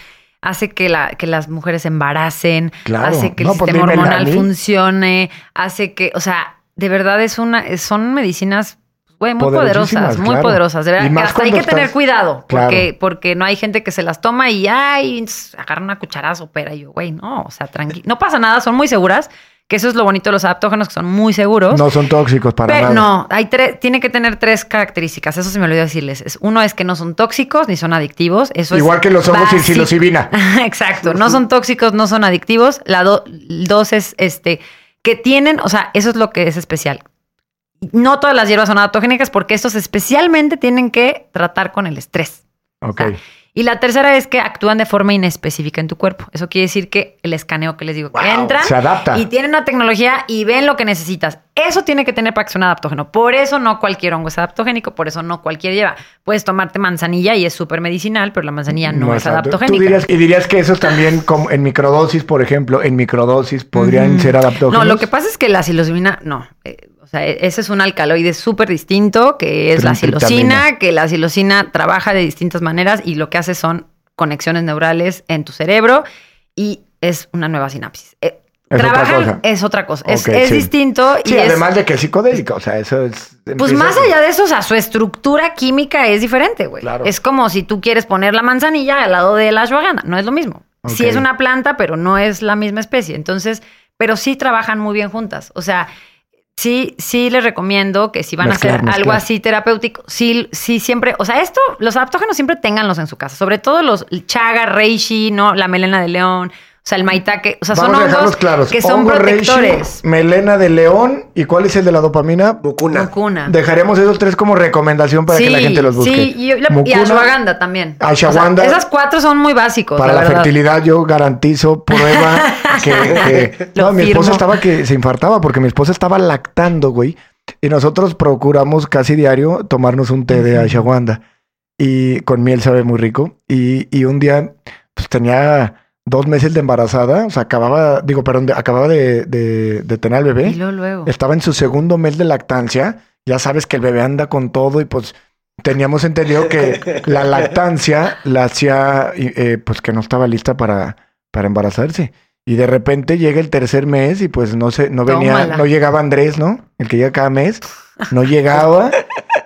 hace que, la, que las mujeres se embaracen, Claro. hace que el pues sistema hormonal funcione, hace que, o sea, de verdad es una, son medicinas, güey, muy poderosas, muy claro. poderosas. De verdad, que hasta hay que tener cuidado, Claro. porque, porque no hay gente que se las toma y ay, agarra una cucharazo, opera. Y yo, güey, no, o sea, tranquilo. No pasa nada, son muy seguras, que eso es lo bonito de los adaptógenos, que son muy seguros. No son tóxicos para Pero nada. no, hay tres, tiene que tener tres características. Eso se me olvidó decirles. Es, uno es que no son tóxicos ni son adictivos. Eso Igual es que los hongos y psilocibina. Exacto. No son tóxicos, no son adictivos. La do- dos es este que tienen, o sea, eso es lo que es especial. No todas las hierbas son adaptogénicas porque estos especialmente tienen que tratar con el estrés. Ok. O sea, y la tercera es que actúan de forma inespecífica en tu cuerpo. Eso quiere decir que el escaneo que les digo, que se adapta. y tienen una tecnología y ven lo que necesitas. Eso tiene que tener para que sea un adaptógeno. Por eso no cualquier hongo es adaptogénico, por eso no cualquier lleva. Puedes tomarte manzanilla y es súper medicinal, pero la manzanilla no, es adaptogénica. Tú dirías, y dirías que esos también, como en microdosis, por ejemplo, en microdosis podrían ser adaptógenos. No, lo que pasa es que la psilocibina, no. Eh, o sea, e- ese es un alcaloide súper distinto, que es la psilocina, que la psilocina trabaja de distintas maneras y lo que hace son conexiones neurales en tu cerebro y es una nueva sinapsis. Eh, Es otra cosa. es otra cosa. es Ok, es sí. distinto y Sí, es... además de que es psicodélica, o sea, eso es... Pues más allá de eso, o sea, su estructura química es diferente, güey. Claro. Es como si tú quieres poner la manzanilla al lado de la ashwagandha, no es lo mismo. Sí es una planta, pero no es la misma especie. Entonces, pero sí trabajan muy bien juntas. O sea, sí, sí les recomiendo que si van Mezclar, a hacer algo así terapéutico, sí, sí siempre, o sea, esto, los adaptógenos siempre ténganlos en su casa, sobre todo los chaga, reishi, ¿no? La melena de león, o sea, el maitake, o sea, son Vamos hongos claros. que son Hongo reishi, melena de león. ¿Y cuál es el de la dopamina? Mucuna. Mucuna. Dejaremos esos tres como recomendación para que la gente los busque. Sí, y, la- y Mucuna, ashwagandha también. Ashwagandha. O sea, esas cuatro son muy básicos. Para la, fertilidad yo garantizo, prueba que... no, mi esposa estaba que se infartaba porque mi esposa estaba lactando, güey. Y nosotros procuramos casi diario tomarnos un té de ashwagandha. Y con miel sabe muy rico. Y, y un día pues tenía dos meses de embarazada. O sea, acababa, digo, perdón, de- acababa de, de- de tener al bebé. Y luego, luego. Estaba en su segundo mes de lactancia. Ya sabes que el bebé anda con todo y pues teníamos entendido que la lactancia la hacía, eh, pues que no estaba lista para, para embarazarse. Y de repente llega el tercer mes y pues no se, no venía, Tómala. no llegaba Andrés, ¿no? El que llega cada mes, no llegaba.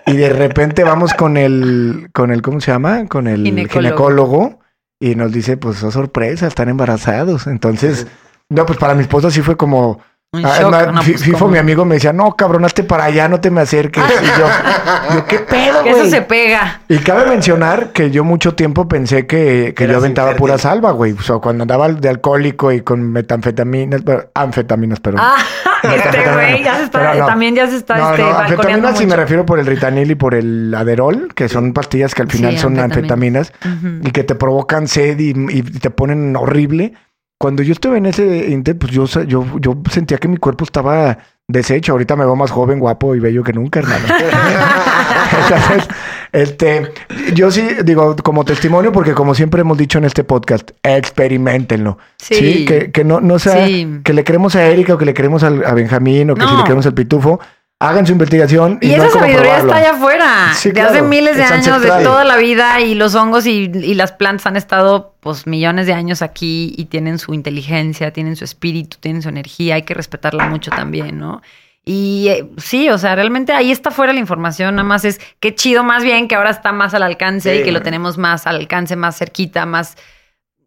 y de repente vamos con el, con el, ¿cómo se llama? Con el Ginecólogo. ginecólogo. Y nos dice, pues, oh, sorpresa, están embarazados. Entonces, no, pues para mi esposa sí fue como, Un Ah, Pues, Fifo, ¿cómo? mi amigo, me decía, no, cabrón, hazte para allá, no te me acerques. Y yo, yo, ¿qué pedo, Que eso güey? se pega. Y cabe mencionar que yo mucho tiempo pensé que, que yo aventaba infértil. pura salva, güey. O sea, cuando andaba de alcohólico y con metanfetaminas, anfetaminas, perdón. Ah, este güey ya se está, no. también ya se está no, este, anfetaminas sí me mucho. refiero por el ritanil y por el aderol, que son pastillas que al final Sí, son anfetaminas y que te provocan sed y, y te ponen horrible. Cuando yo estuve en ese inter, pues yo, yo, yo sentía que mi cuerpo estaba deshecho. Ahorita me veo más joven, guapo y bello que nunca, hermano. Entonces, este, yo sí digo como testimonio, porque como siempre hemos dicho en este podcast, experimentenlo. Sí. que, que no, no sea Sí. que le queremos a Erika o que le queremos al- a Benjamín o que si le queremos al pitufo. Hagan su investigación. Y, Y no esa sabiduría probarlo. está allá afuera, Sí, de hace miles de años, ancestral. de toda la vida, y los hongos y, y las plantas han estado pues millones de años aquí y tienen su inteligencia, tienen su espíritu, tienen su energía, hay que respetarla mucho también, ¿no? Y eh, sí, o sea, realmente ahí está fuera la información, nada más es qué chido más bien que ahora está más al alcance Sí. y que lo tenemos más al alcance, más cerquita, más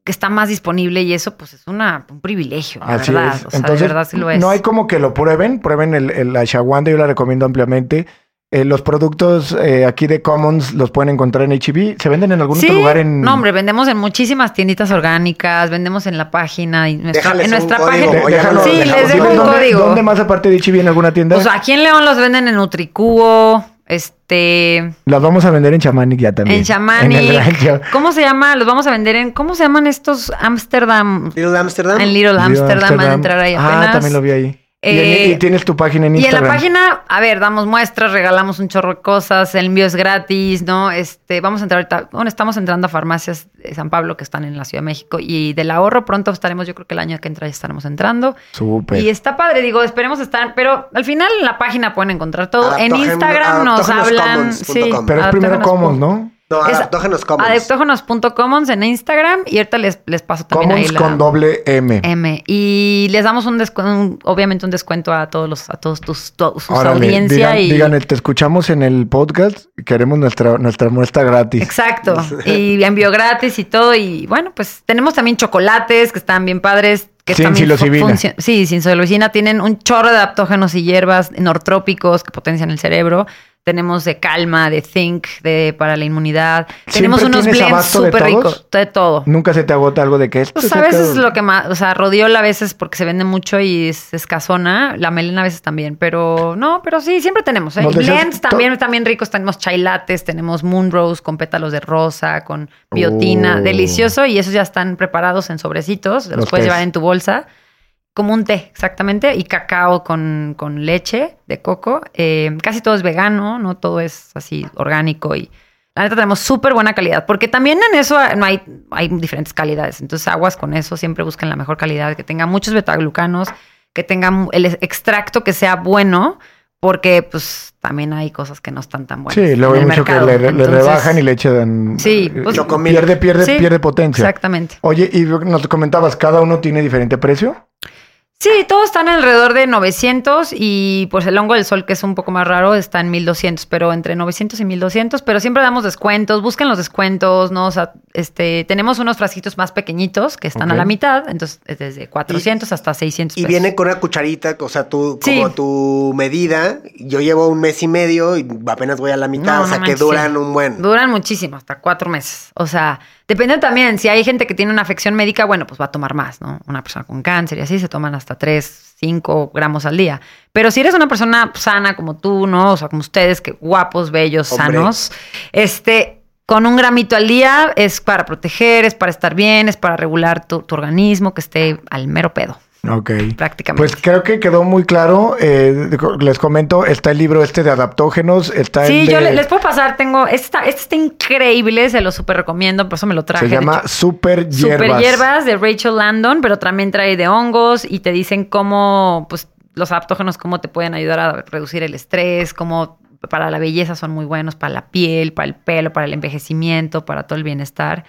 que está más disponible y eso pues es una, un privilegio, la Así verdad, es. o sea, Entonces, de verdad sí lo es. no hay como que lo prueben. Prueben el, el ashwagandha, yo la recomiendo ampliamente. Eh, los productos eh, aquí de Commons los pueden encontrar en HB. ¿Se venden en algún otro lugar en...? No, hombre, vendemos en muchísimas tienditas orgánicas, vendemos en la página, y nuestra, Déjales en un nuestra código, página. De- Oye, déjalo- sí, les dejo un dónde- código. ¿Dónde más aparte de HB en alguna tienda? Pues aquí en León los venden en Nutricubo, este, Las vamos a vender en Chamanic ya también. en Chamani. En el rancho. ¿Cómo se llama? Los vamos a vender en, ¿cómo se llaman estos Amsterdam? Little Amsterdam. En Little Amsterdam, van a entrar ahí apenas. Ah, también lo vi ahí. Eh, ¿Y, tienes tu página en Instagram. Y en la página, a ver, damos muestras, regalamos un chorro de cosas, el envío es gratis, ¿no? Este, vamos a entrar ahorita, bueno, estamos entrando a farmacias de San Pablo que están en la Ciudad de México y del ahorro pronto estaremos, yo creo que el año que entra ya estaremos entrando. Súper. Y está padre, digo, esperemos estar, pero al final en la página pueden encontrar todo. en Instagram nos hablan. Sí, pero es primero Commons, ¿no? No, Adaptógenos Commons. Adaptógenos.commons en Instagram y ahorita les, les paso también Commons con doble M. M. Y les damos un descuento, obviamente un descuento a todos los, a todos tus, sus audiencia. Digan, te escuchamos en el podcast y queremos nuestra, nuestra muestra gratis. Exacto. y envío gratis y todo. Y bueno, pues tenemos también chocolates que están bien padres. Que sin psilocibina. Sí, sin psilocibina. Tienen un chorro de adaptógenos y hierbas nortrópicos que potencian el cerebro tenemos de calma, de think, de para la inmunidad. Tenemos unos blends súper ricos, de todo. Nunca se te agota algo de que esto. Pues a veces es lo que más, o sea, rodiola a veces porque se vende mucho y es escasona, la melena a veces también, pero no, pero sí, siempre tenemos. ¿eh? Blends también, también ricos, tenemos chai lattes, tenemos moon rose con pétalos de rosa, con biotina, oh. delicioso y esos ya están preparados en sobrecitos, los, puedes llevar en tu bolsa como un té, exactamente, y cacao con, con leche de coco. Eh, casi todo es vegano, no todo es así orgánico y la neta tenemos súper buena calidad, porque también en eso no hay, hay diferentes calidades. Entonces, aguas con eso, siempre busquen la mejor calidad, que tenga muchos betaglucanos, que tenga el extracto que sea bueno, porque pues también hay cosas que no están tan buenas. Sí, luego hay mucho que le, rebajan y le echan. Sí, pues, pierde, pierde, pierde potencia. Exactamente. Oye, y nos comentabas, ¿cada uno tiene diferente precio? Sí, todos están alrededor de 900 y pues el hongo del sol, que es un poco más raro, está en 1200, pero entre 900 y 1200, pero siempre damos descuentos, busquen los descuentos, ¿no? O sea, este, tenemos unos frasquitos más pequeñitos que están a la mitad, entonces desde 400 hasta 600 Y viene con una cucharita, o sea, tú, como tu medida, yo llevo un mes y medio y apenas voy a la mitad, o sea, que duran un buen. Duran muchísimo, hasta cuatro meses, o sea... Depende también, si hay gente que tiene una afección médica, bueno, pues va a tomar más, ¿no? Una persona con cáncer y así se toman hasta 3, 5 gramos al día. Pero si eres una persona sana como tú, ¿no? O sea, como ustedes, que guapos, bellos, sanos, este, con un gramito al día es para proteger, es para estar bien, es para regular tu organismo, que esté al mero pedo. Ok. Prácticamente. Pues creo que quedó muy claro. Eh, les comento, está el libro este de adaptógenos, está sí, el yo les puedo pasar, tengo, este está, este está increíble, se lo súper recomiendo, por eso me lo traje. Se llama Super Hierbas. Super Hierbas de Rachel Landon, pero también trae de hongos y te dicen cómo, pues, los adaptógenos, cómo te pueden ayudar a reducir el estrés, cómo para la belleza son muy buenos, para la piel, para el pelo, para el envejecimiento, para todo el bienestar.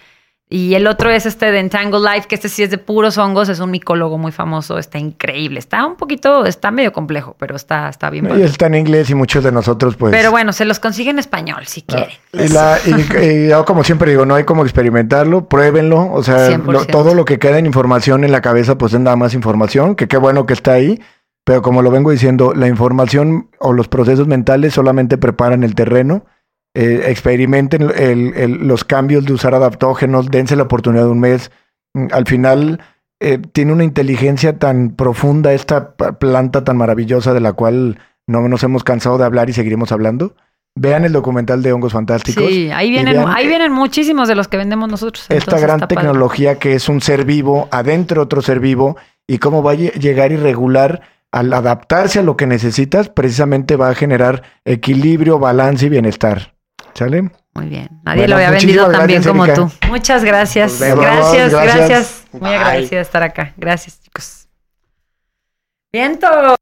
Y el otro es este de Entangle Life, que este sí es de puros hongos, es un micólogo muy famoso, está increíble. Está un poquito, está medio complejo, pero está, está bien. Y está en inglés y muchos de nosotros, pues. Pero bueno, se los consigue en español si ah, quieren. y, yo, como siempre digo, no hay como experimentarlo, pruébenlo. O sea, todo lo que queda en información en la cabeza, pues es nada más información, que qué bueno que está ahí. Pero como lo vengo diciendo, la información o los procesos mentales solamente preparan el terreno eh, experimenten los cambios de usar adaptógenos, dense la oportunidad de un mes. Mm, al final eh, tiene una inteligencia tan profunda esta planta tan maravillosa de la cual no nos hemos cansado de hablar y seguiremos hablando. Vean el documental de hongos fantásticos. Sí, ahí vienen, ahí vienen muchísimos de los que vendemos nosotros. Esta gran tecnología que es un ser vivo, adentro otro ser vivo, y cómo va a llegar y regular al adaptarse a lo que necesitas, precisamente va a generar equilibrio, balance y bienestar. ¿Sale? Muy bien. Nadie lo había vendido tan bien como tú. Muchas gracias. Gracias, gracias. Muy agradecida de estar acá. Gracias, chicos. Viento.